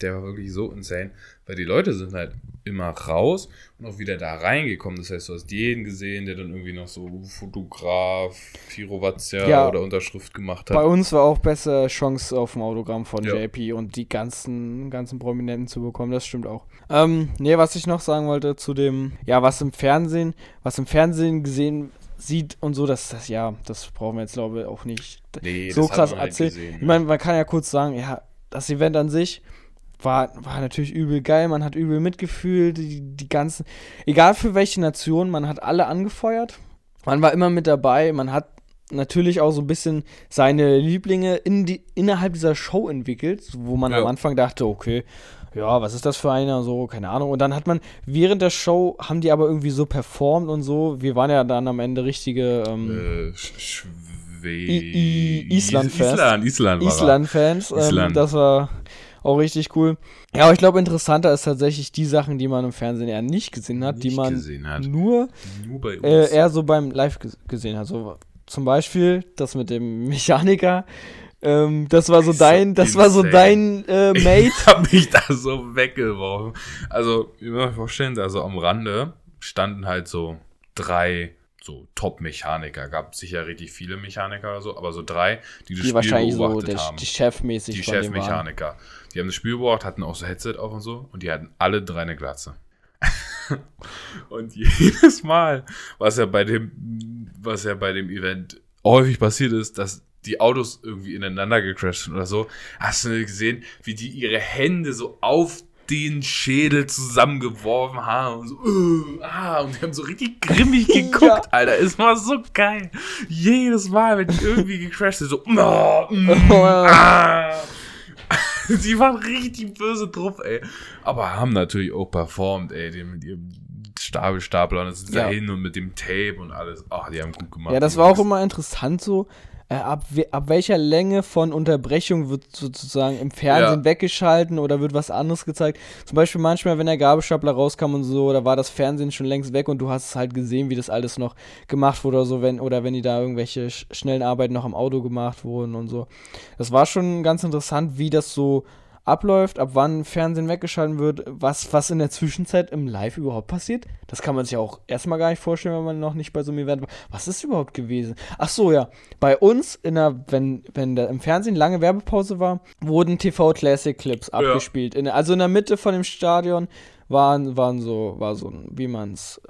Der war wirklich so insane. Weil die Leute sind halt immer raus und auch wieder da reingekommen. Das heißt, du hast jeden gesehen, der dann irgendwie noch so Fotograf, Pirovatia Ja. oder Unterschrift gemacht hat. Bei uns war auch besser Chance auf ein Autogramm von Ja. JP und die ganzen, ganzen Prominenten zu bekommen, das stimmt auch. Ähm, nee, was ich noch sagen wollte zu dem, ja, was im Fernsehen, was im Fernsehen gesehen sieht und so, dass das, ja, das brauchen wir jetzt glaube ich auch nicht Nee, so krass halt erzählen. gesehen, ich ne? meine, man kann ja kurz sagen, ja, das Event an sich war, war natürlich übel geil, man hat übel mitgefühlt, die, die ganzen, egal für welche Nation, man hat alle angefeuert, man war immer mit dabei, man hat natürlich auch so ein bisschen seine Lieblinge in die, innerhalb dieser Show entwickelt, wo man Ja. am Anfang dachte, okay, ja, was ist das für einer, so, keine Ahnung. Und dann hat man, während der Show haben die aber irgendwie so performt und so, wir waren ja dann am Ende richtige, ähm, Äh, Sch- Schwe I- I- Island-Fans. Island, Island. Island-Fans. Ähm, Island. das war auch richtig cool. Ja, aber ich glaube, interessanter ist tatsächlich die Sachen, die man im Fernsehen eher nicht gesehen hat, die Nicht man gesehen hat. nur Nur äh, eher so beim Live ges- gesehen hat. So, zum Beispiel das mit dem Mechaniker. Ähm, das war so So dein, das war so dein äh, Mate. Ich hab mich da so weggeworfen. Also, ihr müsst euch vorstellen, also am Rande standen halt so drei so Top-Mechaniker. Gab sicher richtig viele Mechaniker oder so, aber so drei, die das Die Spiel wahrscheinlich so beobachtet der, haben. die chefmäßig die. Chefmechaniker. Die haben das Spiel beobachtet, hatten auch so Headset auf und so und die hatten alle drei eine Glatze. und jedes Mal, was ja bei dem, was ja bei dem Event häufig passiert ist, dass die Autos irgendwie ineinander gecrashed sind oder so, hast du gesehen, wie die ihre Hände so auf den Schädel zusammengeworfen haben und so, äh, ah, und die haben so richtig grimmig geguckt, Ja. Alter. Es war so geil. Jedes Mal, wenn die irgendwie gecrashed sind, so, mm, ja. ah. Sie waren richtig böse drauf, ey. Aber haben natürlich auch performt, ey, die mit ihrem Stapelstapler und das Ja. dahin und mit dem Tape und alles. Ach, die haben gut gemacht. Ja, das war auch immer interessant so. Äh, ab, we- ab welcher Länge von Unterbrechung wird sozusagen im Fernsehen Ja. weggeschalten oder wird was anderes gezeigt? Zum Beispiel manchmal, wenn der Gabelstapler rauskam und so, da war das Fernsehen schon längst weg und du hast es halt gesehen, wie das alles noch gemacht wurde oder so, wenn, oder wenn die da irgendwelche sch schnellen Arbeiten noch am Auto gemacht wurden und so. Das war schon ganz interessant, wie das so abläuft, ab wann Fernsehen weggeschalten wird, was, was in der Zwischenzeit im Live überhaupt passiert. Das kann man sich ja auch erstmal gar nicht vorstellen, wenn man noch nicht bei so einem Event war. Was ist überhaupt gewesen? Ach so, ja. Bei uns, in der, wenn, wenn da im Fernsehen lange Werbepause war, wurden TV Classic Clips abgespielt. In, also in der Mitte von dem Stadion waren, waren so, war so, ein, wie man es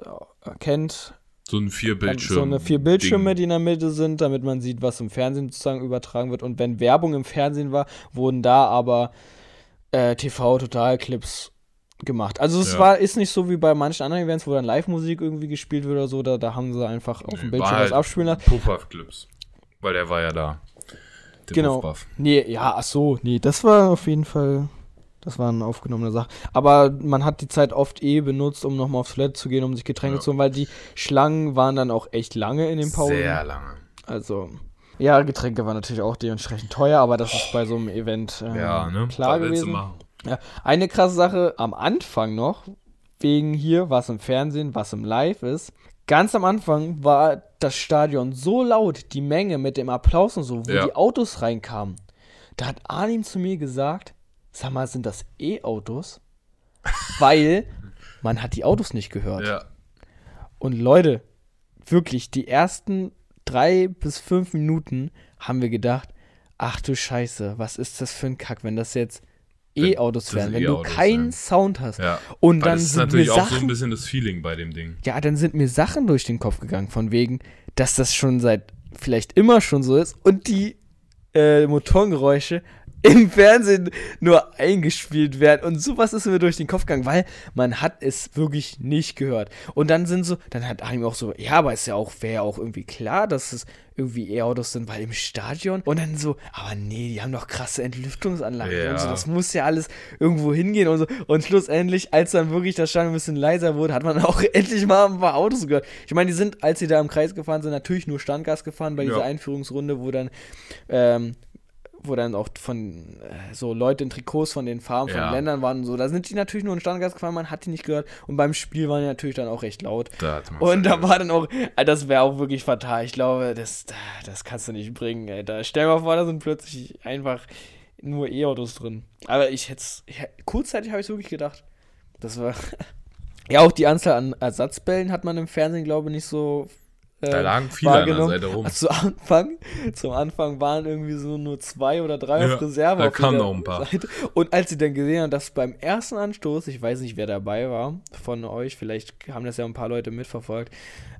äh, kennt, So ein Vierbildschirm. so eine vier Bildschirme, Ding. die in der Mitte sind, damit man sieht, was im Fernsehen sozusagen übertragen wird. Und wenn Werbung im Fernsehen war, wurden da aber äh, TV-Total-Clips gemacht. Also es Ja. war, ist nicht so wie bei manchen anderen Events, wo dann Live-Musik irgendwie gespielt wird oder so, da, da haben sie einfach auf dem Bildschirm war was halt abspielen lassen. Puff-Puff-Clips. Weil der war ja da. Genau. Nee, ja, ach so, nee, das war auf jeden Fall, das war eine aufgenommene Sache. Aber man hat die Zeit oft eh benutzt, um nochmal aufs Toilette zu gehen, um sich Getränke Ja. zu holen, weil die Schlangen waren dann auch echt lange in den Pausen. Sehr lange. Also, ja, Getränke waren natürlich auch dementsprechend teuer, aber das ist bei so einem Event ähm, Ja, ne? klar gewesen. machen? Ja, eine krasse Sache am Anfang noch, wegen hier, was im Fernsehen, was im Live ist. Ganz am Anfang war das Stadion so laut, die Menge mit dem Applaus und so, wo Ja. die Autos reinkamen. Da hat Arnim zu mir gesagt, sag mal, sind das E-Autos? Weil man hat die Autos nicht gehört. Ja. Und Leute, wirklich, die ersten drei bis fünf Minuten haben wir gedacht, ach du Scheiße, was ist das für ein Kack, wenn das jetzt E-Autos wären, wenn du E-Autos keinen wären. Sound hast. ja. Und Weil dann das ist sind mir natürlich auch so ein Sachen, bisschen das Feeling bei dem Ding. ja, dann sind mir Sachen durch den Kopf gegangen, von wegen, dass das schon seit vielleicht immer schon so ist und die äh, Motorengeräusche im Fernsehen nur eingespielt werden und sowas ist mir durch den Kopf gegangen, weil man hat es wirklich nicht gehört. Und dann sind so, dann hat Achim auch so, ja, aber ist ja auch, wäre ja auch irgendwie klar, dass es irgendwie E-Autos sind, weil im Stadion und dann so, aber nee, die haben doch krasse Entlüftungsanlagen Ja. und so, das muss ja alles irgendwo hingehen und so. Und schlussendlich, als dann wirklich das Stadion ein bisschen leiser wurde, hat man auch endlich mal ein paar Autos gehört. Ich meine, die sind, als sie da im Kreis gefahren sind, natürlich nur Standgas gefahren bei dieser Ja. Einführungsrunde, wo dann, ähm, wo dann auch von äh, so Leute in Trikots von den Farben von Ja. den Ländern waren und so. Da sind die natürlich nur in Standgas gefahren, man hat die nicht gehört. Und beim Spiel waren die natürlich dann auch recht laut. Und da war dann auch, äh, das wäre auch wirklich fatal. Ich glaube, das, das kannst du nicht bringen, ey. Da, stell dir mal vor, da sind plötzlich einfach nur E-Autos drin. Aber ich hätte hätt- kurzzeitig habe ich wirklich gedacht. Das war. ja, auch die Anzahl an Ersatzbällen hat man im Fernsehen, glaube ich, nicht so. Äh, Da lagen viele an der. Seite rum. Also zu Anfang, zum Anfang waren irgendwie so nur zwei oder drei Ja, auf Reserve. da auf kamen noch ein paar. Seite. Und als sie dann gesehen haben, dass beim ersten Anstoß, ich weiß nicht, wer dabei war von euch, vielleicht haben das ja ein paar Leute mitverfolgt,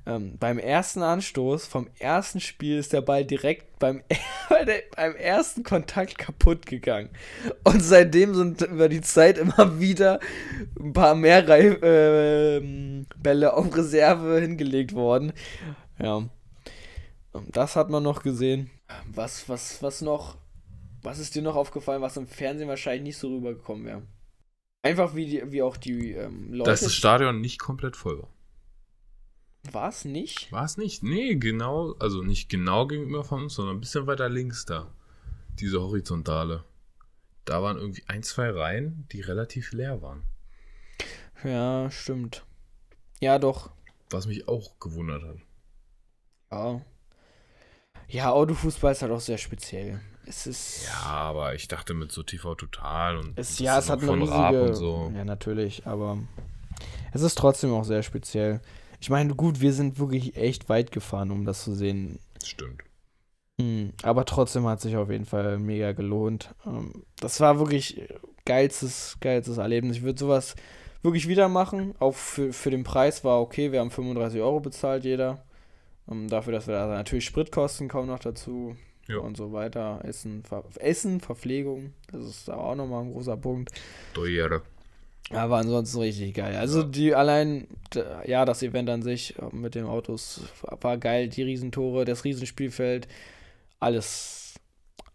ähm, beim ersten Anstoß vom ersten Spiel ist der Ball direkt beim, beim ersten Kontakt kaputt gegangen. Und seitdem sind über die Zeit immer wieder ein paar mehr Reif, ähm, Bälle auf Reserve hingelegt worden. Ja. Das hat man noch gesehen. Was, was, was noch? Was ist dir noch aufgefallen, was im Fernsehen wahrscheinlich nicht so rübergekommen wäre? Einfach wie, die, wie auch die ähm, Leute. Dass das Stadion nicht komplett voll war. War es nicht? War es nicht? Nee, genau, also nicht genau gegenüber von uns, sondern ein bisschen weiter links da. Diese horizontale. Da waren irgendwie ein, zwei Reihen, die relativ leer waren. Ja, stimmt. Ja, doch. Was mich auch gewundert hat. Ja. Ja, Autofußball ist halt auch sehr speziell. Es ist. Ja, aber ich dachte mit so TV Total und Es, ja, es hat eine riesige. und so. Ja, natürlich, aber es ist trotzdem auch sehr speziell. Ich meine, gut, wir sind wirklich echt weit gefahren, um das zu sehen. Stimmt. Hm, aber trotzdem hat sich auf jeden Fall mega gelohnt. Ähm, das war wirklich geilstes, geilstes Erlebnis. Ich würde sowas wirklich wieder machen. Auch für, für den Preis war okay. Wir haben 35 Euro bezahlt, jeder. Ähm, dafür, dass wir da natürlich Spritkosten kommen noch dazu. Ja. Und so weiter. Essen, Ver Essen, Verpflegung. Das ist auch nochmal ein großer Punkt. Doyere. Aber ansonsten richtig geil. Also die allein, ja, das Event an sich äh, mit den Autos war geil. Die Riesentore, das Riesenspielfeld, alles,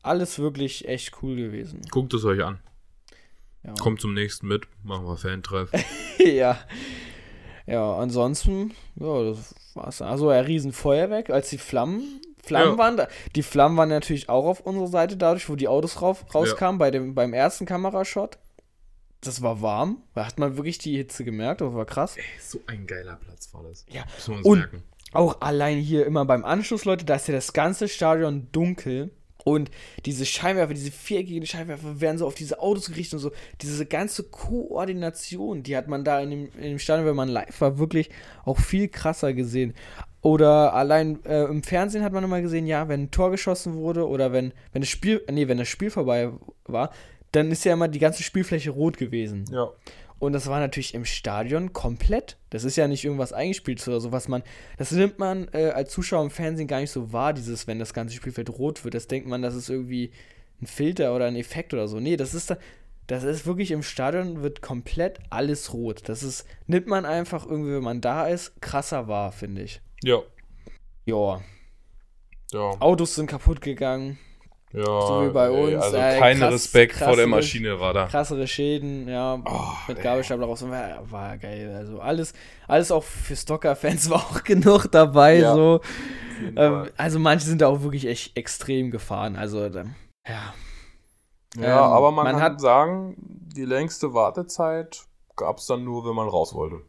alles wirklich echt cool gewesen. Guckt es euch an. Ja. Kommt zum nächsten mit. Machen wir Fan-Treff. ja. Ja, ansonsten, ja, das war's. Also ein Riesenfeuerwerk, als die Flammen, Flammen Ja. waren, da, die Flammen waren natürlich auch auf unserer Seite dadurch, wo die Autos rauf, rauskamen, bei dem, beim ersten Kamerashot. Das war warm, da hat man wirklich die Hitze gemerkt, das war krass. Ey, so ein geiler Platz war das. Ja, Müssen wir uns und- merken. Auch allein hier immer beim Anschluss, Leute, da ist ja das ganze Stadion dunkel. Und diese Scheinwerfer, diese viereckigen Scheinwerfer werden so auf diese Autos gerichtet und so. Diese ganze Koordination, die hat man da in dem, in dem Stadion, wenn man live war, wirklich auch viel krasser gesehen. Oder allein äh, im Fernsehen hat man immer gesehen, ja, wenn ein Tor geschossen wurde oder wenn, wenn das Spiel, nee, wenn das Spiel vorbei war, dann ist ja immer die ganze Spielfläche rot gewesen. Ja. Und das war natürlich im Stadion komplett. Das ist ja nicht irgendwas eingespielt oder so, was man. Das nimmt man äh, als Zuschauer im Fernsehen gar nicht so wahr, dieses, wenn das ganze Spielfeld rot wird. Das denkt man, das ist irgendwie ein Filter oder ein Effekt oder so. Nee, das ist da. Das ist wirklich im Stadion wird komplett alles rot. Das ist, nimmt man einfach irgendwie, wenn man da ist, krasser wahr, finde ich. Ja. Ja, Ja. Autos sind kaputt gegangen, ja So wie bei ey, uns, Also ey, kein krass- Respekt vor der Maschine war da. krassere Schäden, ja, Oh, mit. Gabelstapler raus. War, war geil. Also alles, alles auch für Stocker-Fans war auch genug dabei. Ja. So. Ähm, also manche sind da auch wirklich echt extrem gefahren. Also ja. Ja, ähm, aber man, man kann hat- sagen, die längste Wartezeit gab es dann nur, wenn man raus wollte.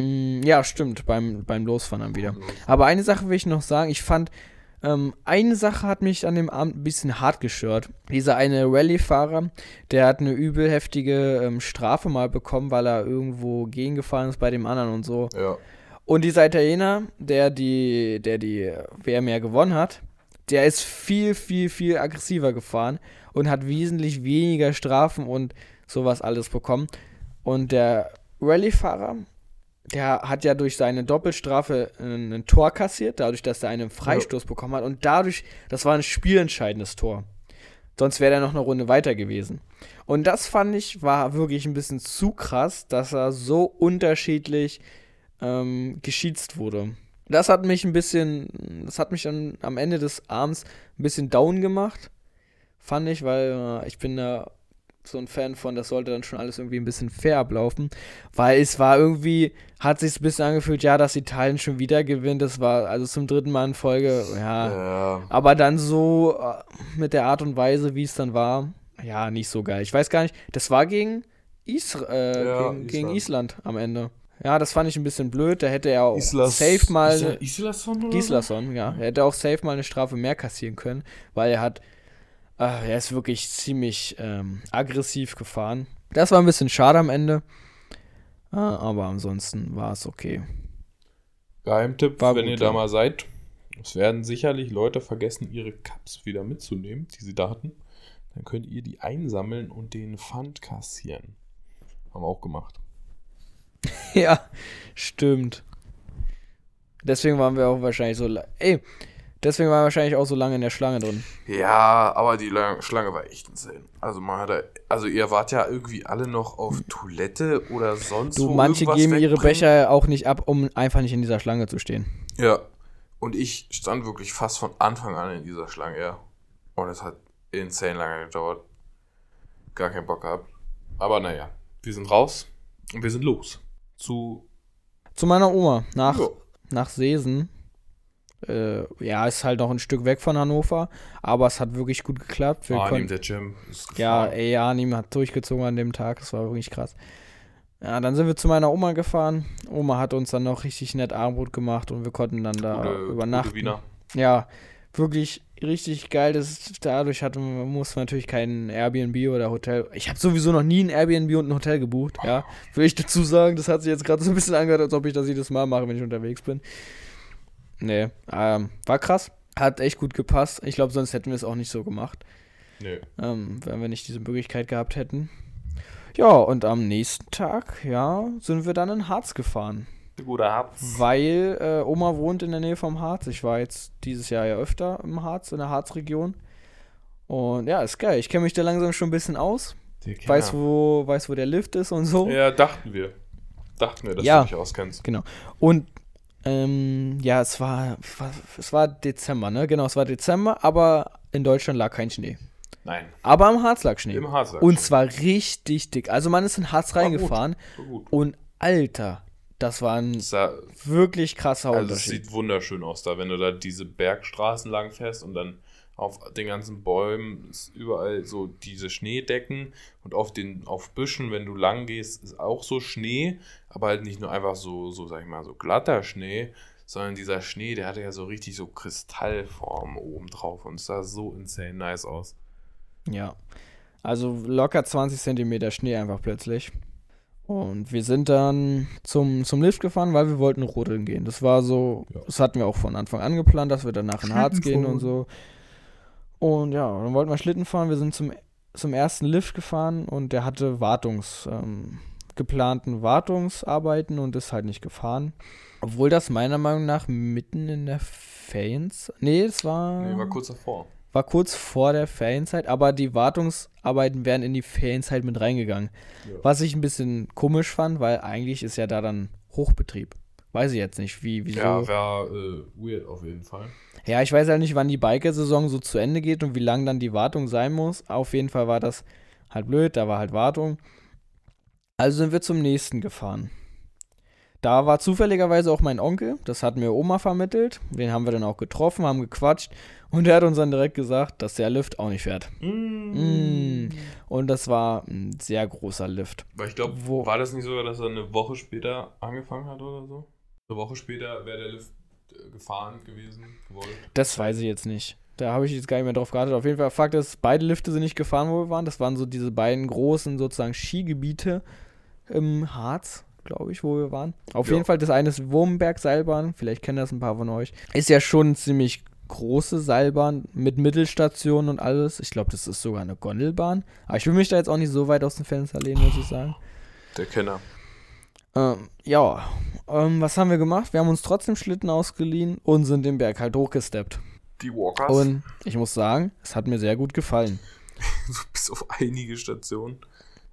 Mm, Ja, stimmt, beim, beim Losfahren dann wieder. Aber eine Sache will ich noch sagen. Ich fand, ähm, eine Sache hat mich an dem Abend ein bisschen hart gestört. Dieser eine Rallye-Fahrer, der hat eine übel heftige ähm, Strafe mal bekommen, weil er irgendwo gegengefahren ist bei dem anderen und so. Ja. Und dieser Italiener, der die, der die WM ja gewonnen hat, der ist viel, viel, viel aggressiver gefahren und hat wesentlich weniger Strafen und sowas alles bekommen. Und der Rallye-Fahrer, der hat ja durch seine Doppelstrafe ein, ein Tor kassiert, dadurch, dass er einen Freistoß bekommen hat. Und dadurch, das war ein spielentscheidendes Tor. Sonst wäre er noch eine Runde weiter gewesen. Und das fand ich, war wirklich ein bisschen zu krass, dass er so unterschiedlich ähm, geschießt wurde. Das hat mich ein bisschen, das hat mich dann am Ende des Abends ein bisschen down gemacht, fand ich, weil äh, ich bin da so ein Fan von, das sollte dann schon alles irgendwie ein bisschen fair ablaufen, weil es war irgendwie, hat sich ein bisschen angefühlt, ja, dass Italien schon wieder gewinnt, das war also zum dritten Mal in Folge, ja, Ja. aber dann so äh, mit der Art und Weise, wie es dann war, ja, nicht so geil. Ich weiß gar nicht, das war gegen, Isra äh, Ja, gegen, gegen Island. Island am Ende. Ja, das fand ich ein bisschen blöd, da hätte er auch Islas, safe mal... Der Islason oder Gislason, ja. Er hätte auch safe mal eine Strafe mehr kassieren können, weil er hat, äh, er ist wirklich ziemlich ähm, aggressiv gefahren. Das war ein bisschen schade am Ende, äh, aber ansonsten war es okay. Geheimtipp, War wenn gut, ihr da ja. mal seid. Es werden sicherlich Leute vergessen, ihre Cups wieder mitzunehmen, die sie da hatten. Dann könnt ihr die einsammeln und den Pfand kassieren. Haben wir auch gemacht. ja, stimmt. Deswegen waren wir auch wahrscheinlich so, ey, deswegen waren wir wahrscheinlich auch so lange in der Schlange drin. Ja, aber die Lang- Schlange war echt insane. Also man hat da, also ihr wart ja irgendwie alle noch auf Toilette oder sonst Du, wo manche geben ihre. Becher auch nicht ab, um einfach nicht in dieser Schlange zu stehen. Ja. Und ich stand wirklich fast von Anfang an in dieser Schlange, ja. Und es hat insane lange gedauert. Gar keinen Bock gehabt. Aber naja, wir sind raus und wir sind los. Zu. Zu meiner Oma, nach, Ja. nach Seesen. Äh, ja, ist halt noch ein Stück weg von Hannover, aber es hat wirklich gut geklappt. Wir Ah, konnten- neben der Gym. Ist Ja, ey, Arnim hat durchgezogen an dem Tag. Das war wirklich krass. Ja, dann sind wir zu meiner Oma gefahren. Oma hat uns dann noch richtig nett Armbrot gemacht und wir konnten dann da Gute- übernachten. gute Wiener. Ja, wirklich richtig geil. Das, dadurch hatte, man muss man natürlich kein Airbnb oder Hotel. Ich habe sowieso noch nie ein Airbnb und ein Hotel gebucht. Ja, will ich dazu sagen. Das hat sich jetzt gerade so ein bisschen angehört, als ob ich das jedes Mal mache, wenn ich unterwegs bin. Nee, ähm, war krass. Hat echt gut gepasst. Ich glaube, sonst hätten wir es auch nicht so gemacht Nee. ähm, wenn wir nicht diese Möglichkeit gehabt hätten. Ja, und am nächsten Tag, ja, sind wir dann in Harz gefahren. Guter Harz. Weil äh, Oma wohnt in der Nähe vom Harz. Ich war jetzt dieses Jahr ja öfter im Harz, in der Harzregion. Und ja, ist geil. Ich kenne mich da langsam schon ein bisschen aus. Weiß, wo, weiß, wo der Lift ist und so. Ja, dachten wir. Dachten wir, dass Ja. du dich auskennst. Genau. Und ähm, ja, es war, es war Dezember, ne? Genau, es war Dezember, aber in Deutschland lag kein Schnee. Nein. Aber am Harz lag Schnee. Im Harz. lag Und zwar richtig dick. Also man ist in Harz War gut. reingefahren War gut. und Alter, das war ein Es sah, wirklich krasser also es Unterschied. sieht wunderschön aus da, wenn du da diese Bergstraßen lang fährst und dann auf den ganzen Bäumen ist überall so diese Schneedecken und auf den auf Büschen, wenn du lang gehst, ist auch so Schnee, aber halt nicht nur einfach so so sag ich mal so glatter Schnee, sondern dieser Schnee, der hatte ja so richtig so Kristallform oben drauf und es sah so insane nice aus. Ja. Also locker 20 Zentimeter Schnee einfach plötzlich. Und wir sind dann zum, zum Lift gefahren, weil wir wollten rodeln gehen. Das war so, Ja. das hatten wir auch von Anfang an geplant, dass wir danach in Harz gehen und so. Und ja, dann wollten wir Schlitten fahren. Wir sind zum, zum ersten Lift gefahren und der hatte Wartungs, ähm, geplanten Wartungsarbeiten und ist halt nicht gefahren. Obwohl das meiner Meinung nach mitten in der Feriens. Nee, es war. Nee, war kurz davor. war kurz vor der Ferienzeit, aber die Wartungsarbeiten wären in die Ferienzeit mit reingegangen. Ja. Was ich ein bisschen komisch fand, weil eigentlich ist ja da dann Hochbetrieb. Weiß ich jetzt nicht, wie, wieso. Ja, Ja, war äh, weird auf jeden Fall. Ich weiß halt nicht, wann die Biker-Saison so zu Ende geht und wie lang dann die Wartung sein muss. Auf jeden Fall war das halt blöd, da war halt Wartung. Also sind wir zum nächsten gefahren. Da war zufälligerweise auch mein Onkel, das hat mir Oma vermittelt. Den haben wir dann auch getroffen, haben gequatscht und er hat uns dann direkt gesagt, dass der Lift auch nicht fährt. Mm. Und das war ein sehr großer Lift. Weil ich glaube, war das nicht sogar, dass er eine Woche später angefangen hat oder so? Eine Woche später wäre der Lift gefahren gewesen, gewollt. Das weiß ich jetzt nicht. Da habe ich jetzt gar nicht mehr drauf geachtet. Auf jeden Fall, Fakt ist, beide Lifte sind nicht gefahren, wo wir waren. Das waren so diese beiden großen sozusagen Skigebiete im Harz, glaube ich, wo wir waren. Auf Ja. jeden Fall, das eine ist Wurmberg-Seilbahn. Vielleicht kennen das ein paar von euch. Ist ja schon eine ziemlich große Seilbahn mit Mittelstation und alles. Ich glaube, das ist sogar eine Gondelbahn. Aber ich will mich da jetzt auch nicht so weit aus dem Fenster lehnen, muss ich sagen. Der Kenner. Ähm, ja, ähm, was haben wir gemacht? Wir haben uns trotzdem Schlitten ausgeliehen und sind den Berg halt hochgesteppt. Die Walkers. Und ich muss sagen, es hat mir sehr gut gefallen. bis auf einige Stationen.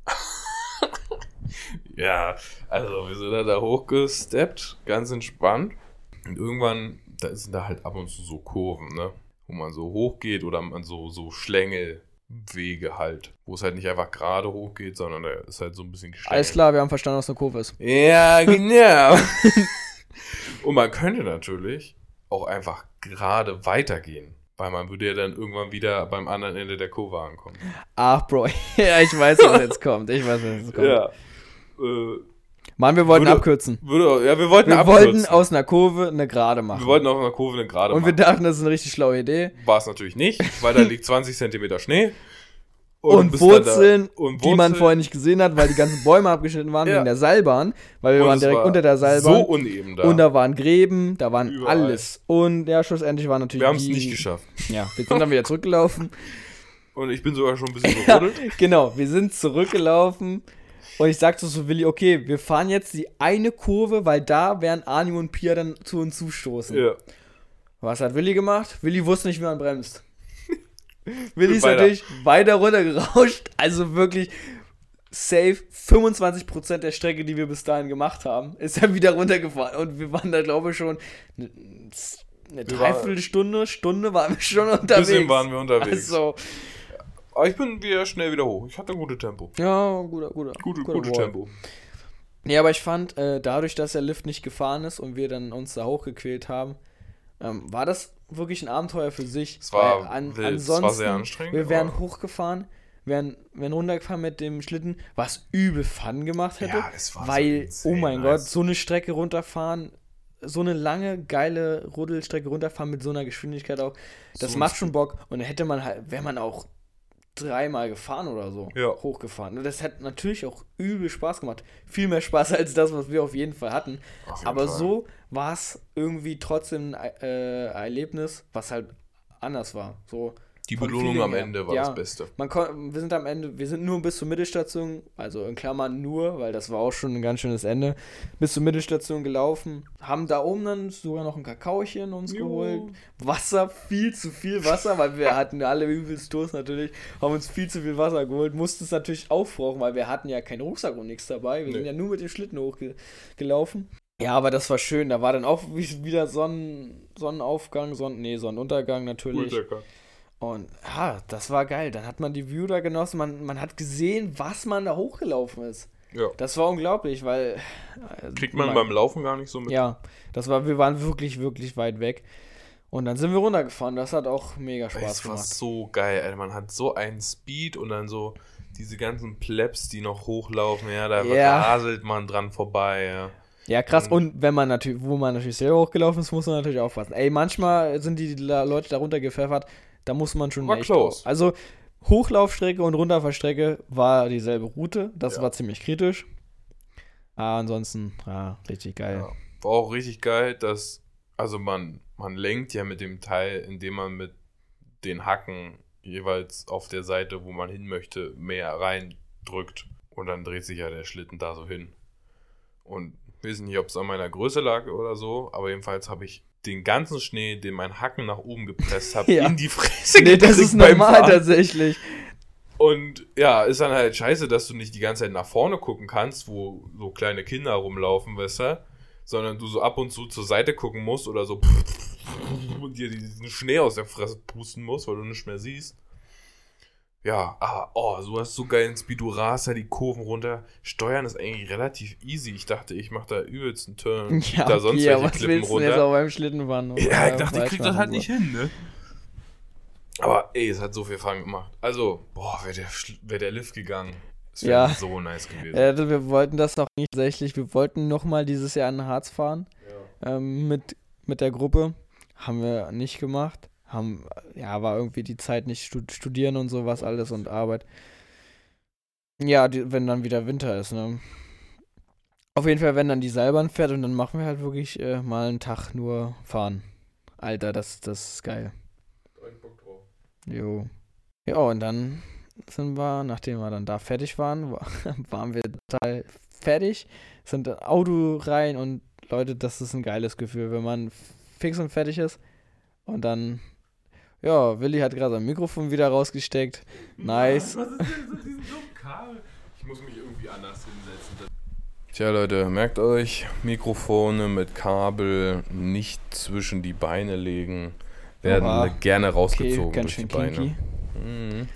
ja, also wir sind dann da hochgesteppt, ganz entspannt. Und irgendwann, da sind da halt ab und zu so Kurven, ne? Wo man so hochgeht oder man so, so Schlängel, Wege halt, wo es halt nicht einfach gerade hochgeht, sondern da ist halt so ein bisschen gestellt. Alles klar, wir haben verstanden, was eine Kurve ist. Ja, genau. Und man könnte natürlich auch einfach gerade weitergehen. Weil man würde ja dann irgendwann wieder beim anderen Ende der Kurve ankommen. Ach, Bro, ja, ich weiß, was jetzt kommt. Ich weiß, was jetzt kommt. Ja. Äh, Mann, wir wollten Würde- abkürzen. würde, ja, wir wollten Wir abkürzen. wollten aus einer Kurve eine Gerade machen. wir wollten auf einer Kurve eine gerade und wir machen. dachten, das ist eine richtig schlaue Idee. War es natürlich nicht, weil da liegt 20 Zentimeter Schnee. Und, bist dann da- Wurzeln, und die man Wurzeln. vorher nicht gesehen hat, weil die ganzen Bäume abgeschnitten waren Ja. wegen der Seilbahn, weil wir Und waren direkt war unter der So Seilbahn. uneben da. und da waren Gräben, da waren Überall. alles. Und ja, schlussendlich war natürlich wir haben es nicht geschafft. Ja, wir sind dann wieder zurückgelaufen. Und ich bin sogar schon ein bisschen Ja, gerodelt. genau, wir sind zurückgelaufen. Und ich sagte so, Willi, okay, wir fahren jetzt die eine Kurve, weil da werden Arni und Pia dann zu uns zustoßen. Ja. Was hat Willi gemacht? Willi wusste nicht, wie man bremst. Willi ist Weiter. natürlich weiter runtergerauscht. Also wirklich safe 25% der Strecke, die wir bis dahin gemacht haben, ist er wieder runtergefahren. Und wir waren da, glaube ich, schon eine, Dreiviertelstunde, Stunde waren wir schon unterwegs. Bisschen waren wir unterwegs. Also, Aber ich bin wieder schnell wieder hoch. Ich hatte ein gutes Tempo. ja, guter, guter. Gute, guter gutes Boy. Tempo. Nee, aber ich fand, äh, dadurch, dass der Lift nicht gefahren ist und wir dann uns da hochgequält haben, ähm, war das wirklich ein Abenteuer für sich. Es war an, wild, es ansonsten, war sehr anstrengend, Wir wären aber- hochgefahren, wären, wären runtergefahren mit dem Schlitten, was übel Fun gemacht hätte. Ja, es war so weil, insane oh mein nice. Gott, so eine Strecke runterfahren, so eine lange, geile Ruddelstrecke runterfahren mit so einer Geschwindigkeit auch, das So macht schon Bock. Und dann hätte man halt, wäre man auch dreimal gefahren oder so, Ja. hochgefahren. Und das hat natürlich auch übel Spaß gemacht. Viel mehr Spaß als das, was wir auf jeden Fall hatten. Jeden Aber Fall. so war es irgendwie trotzdem ein äh, Erlebnis, was halt anders war. So Die Belohnung am her. Ende war Ja. das Beste. man kon wir sind am Ende, wir sind nur bis zur Mittelstation, also in Klammern nur, weil das war auch schon ein ganz schönes Ende, bis zur Mittelstation gelaufen, haben da oben dann sogar noch ein Kakaochen uns Jo. geholt, Wasser, viel zu viel Wasser, weil wir hatten alle übelst Durst natürlich, haben uns viel zu viel Wasser geholt, mussten es natürlich aufbrauchen, weil wir hatten ja keinen Rucksack und nichts dabei, wir Nee. sind ja nur mit dem Schlitten hochgelaufen. Ja, aber das war schön, da war dann auch wie- wieder Sonnen, Sonnenaufgang, Sonnen, nee, Sonnenuntergang natürlich. lecker. Und ja, das war geil. Dann hat man die View da genossen. Man, man hat gesehen, was man da hochgelaufen ist. Ja. Das war unglaublich, weil. äh, Kriegt man beim Laufen gar nicht so mit. Ja, das war, wir waren wirklich, wirklich weit weg. Und dann sind wir runtergefahren. Das hat auch mega Spaß es war gemacht. so geil, Alter. Man hat so einen Speed und dann so diese ganzen Plebs, die noch hochlaufen, ja, da Ja. raselt man dran vorbei, ja. Ja, krass. Und wenn man natürlich, wo man natürlich selber hochgelaufen ist, muss man natürlich aufpassen. Ey, manchmal sind die Leute da runtergepfeffert, da muss man schon War echt close. auf- Also Hochlaufstrecke und Runterfahrstrecke war dieselbe Route. Das Ja. war ziemlich kritisch. Aber ansonsten, ja, richtig geil. Ja. War auch richtig geil, dass, also man, man lenkt ja mit dem Teil, indem man mit den Hacken jeweils auf der Seite, wo man hin möchte, mehr reindrückt. Und dann dreht sich ja der Schlitten da so hin. Und ich weiß nicht, ob es an meiner Größe lag oder so, aber jedenfalls habe ich den ganzen Schnee, den mein Hacken nach oben gepresst hat, Ja. in die Fresse Nee, das ist normal Fahren. tatsächlich. Und ja, ist dann halt scheiße, dass du nicht die ganze Zeit nach vorne gucken kannst, wo so kleine Kinder rumlaufen, weißt du? Sondern du so ab und zu zur Seite gucken musst oder so und dir diesen Schnee aus der Fresse pusten musst, weil du nichts mehr siehst. Ja, aber oh, du hast so geilen Speed, du rast da die Kurven runter. Steuern ist eigentlich relativ easy. Ich dachte, ich mache da übelst einen Turn. Ja, da sonst welche was Klippen willst du denn jetzt runter. auch beim Schlittenfahren? Ja, ich dachte, ich krieg das halt nicht hin, ne? Aber ey, es hat so viel Fun gemacht. Also, boah, wäre der, wär der Lift gegangen. Es wäre Ja. so nice gewesen. Äh, wir wollten das noch nicht tatsächlich. Wir wollten nochmal dieses Jahr in Harz fahren ähm, mit, mit der Gruppe. Haben wir nicht gemacht. Haben, ja, war irgendwie die Zeit nicht stud studieren und sowas alles und Arbeit. Ja, die, wenn dann wieder Winter ist, ne? Auf jeden Fall, wenn dann die Seilbahn fährt und dann machen wir halt wirklich äh, mal einen Tag nur fahren. Alter, das, das ist geil. Jo. Ja, und dann sind wir, nachdem wir dann da fertig waren, wa- waren wir total fertig, sind in Auto rein und Leute, das ist ein geiles Gefühl, wenn man fix und fertig ist und dann, ja, Willi hat gerade sein Mikrofon wieder rausgesteckt. Nice. Was ist denn so diesen dummen Kabel? Ich muss mich irgendwie anders hinsetzen. Tja, Leute, merkt euch, Mikrofone mit Kabel nicht zwischen die Beine legen. Werden Oha. gerne Okay, rausgezogen ganz durch die Beine. Mhm.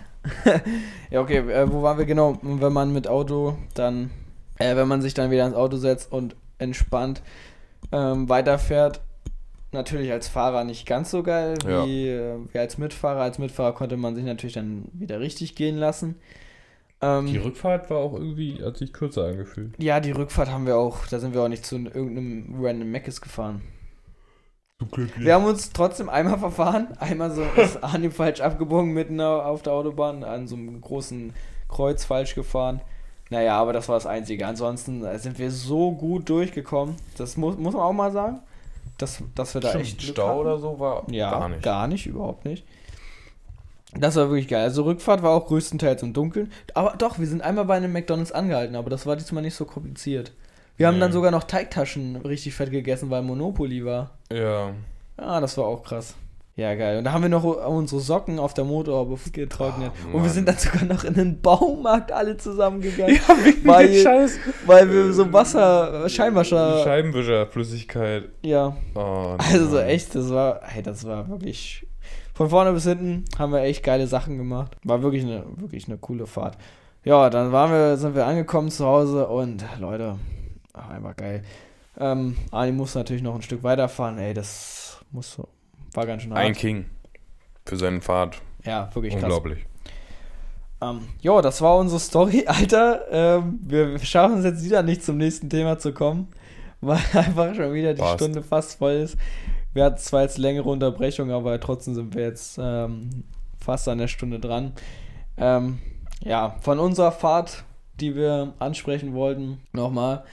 ja, okay, äh, wo waren wir genau? Wenn man mit Auto dann, äh, wenn man sich dann wieder ins Auto setzt und entspannt ähm, weiterfährt, natürlich als Fahrer nicht ganz so geil Ja. wie, äh, wie als Mitfahrer. Als Mitfahrer konnte man sich natürlich dann wieder richtig gehen lassen. Ähm, Die Rückfahrt war auch irgendwie, hat sich kürzer angefühlt. ja, die Rückfahrt haben wir auch, da sind wir auch nicht zu irgendeinem random Meckes gefahren. Zum Glück Wir haben uns trotzdem einmal verfahren. Einmal so ist Arne falsch abgebogen mitten auf der Autobahn, an so einem großen Kreuz falsch gefahren. Naja, aber das war das Einzige. Ansonsten äh, sind wir so gut durchgekommen. Das muss, muss man auch mal sagen. Dass, dass wir da Stimmt, echt Glück Stau hatten. oder so war Ja, gar nicht. Gar nicht, überhaupt nicht. Das war wirklich geil. Also Rückfahrt war auch größtenteils im Dunkeln. Aber doch, wir sind einmal bei einem McDonalds angehalten, aber das war diesmal nicht so kompliziert. Wir haben Nee. dann sogar noch Teigtaschen richtig fett gegessen, weil Monopoly war. Ja. Ah, das war auch krass. Ja, geil. Und da haben wir noch unsere Socken auf der Motorhaube getrocknet. Ah, und wir sind dann sogar noch in den Baumarkt alle zusammengegangen. wegen Weil- Scheiß. Weil wir so Wasser, äh, Scheinwascher. Scheibenwischerflüssigkeit. ja. Oh, Also so echt, das war, hey, das war wirklich. Von vorne bis hinten haben wir echt geile Sachen gemacht. War wirklich eine, wirklich eine coole Fahrt. Ja, dann waren wir, sind wir angekommen zu Hause und Leute, ach, einfach geil. Ähm, Ani muss natürlich noch ein Stück weiterfahren. Ey, das muss, war ganz schön hart. Ein King für seinen Fahrt. Ja, wirklich krass. Unglaublich. Ähm, jo, das war unsere Story, Alter. Ähm, wir schaffen es jetzt wieder nicht zum nächsten Thema zu kommen, weil einfach schon wieder die Passt. Stunde fast voll ist. Wir hatten zwar jetzt längere Unterbrechung, aber trotzdem sind wir jetzt ähm, fast an der Stunde dran. Ähm, ja, von unserer Fahrt, die wir ansprechen wollten, nochmal.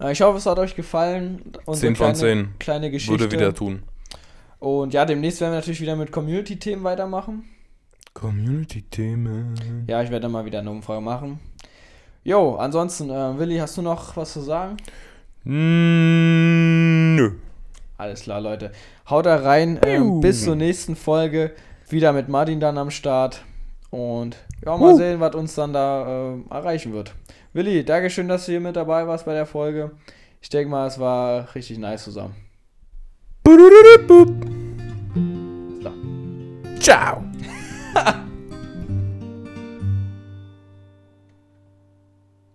Äh, ich hoffe, es hat euch gefallen. Unsere 10 von kleine, 10. Kleine Geschichte. Würde wieder tun. Und ja, demnächst werden wir natürlich wieder mit Community-Themen weitermachen. Community-Themen. Ja, ich werde mal wieder eine Umfrage machen. Jo, ansonsten, äh, Willi, hast du noch was zu sagen? Nö. Alles klar, Leute. Haut da rein. Ähm, bis zur nächsten Folge. Wieder mit Martin dann am Start. Und ja, mal Uh. sehen, was uns dann da äh, erreichen wird. Willi, Dankeschön, dass du hier mit dabei warst bei der Folge. Ich denke mal, es war richtig nice zusammen. Tchau.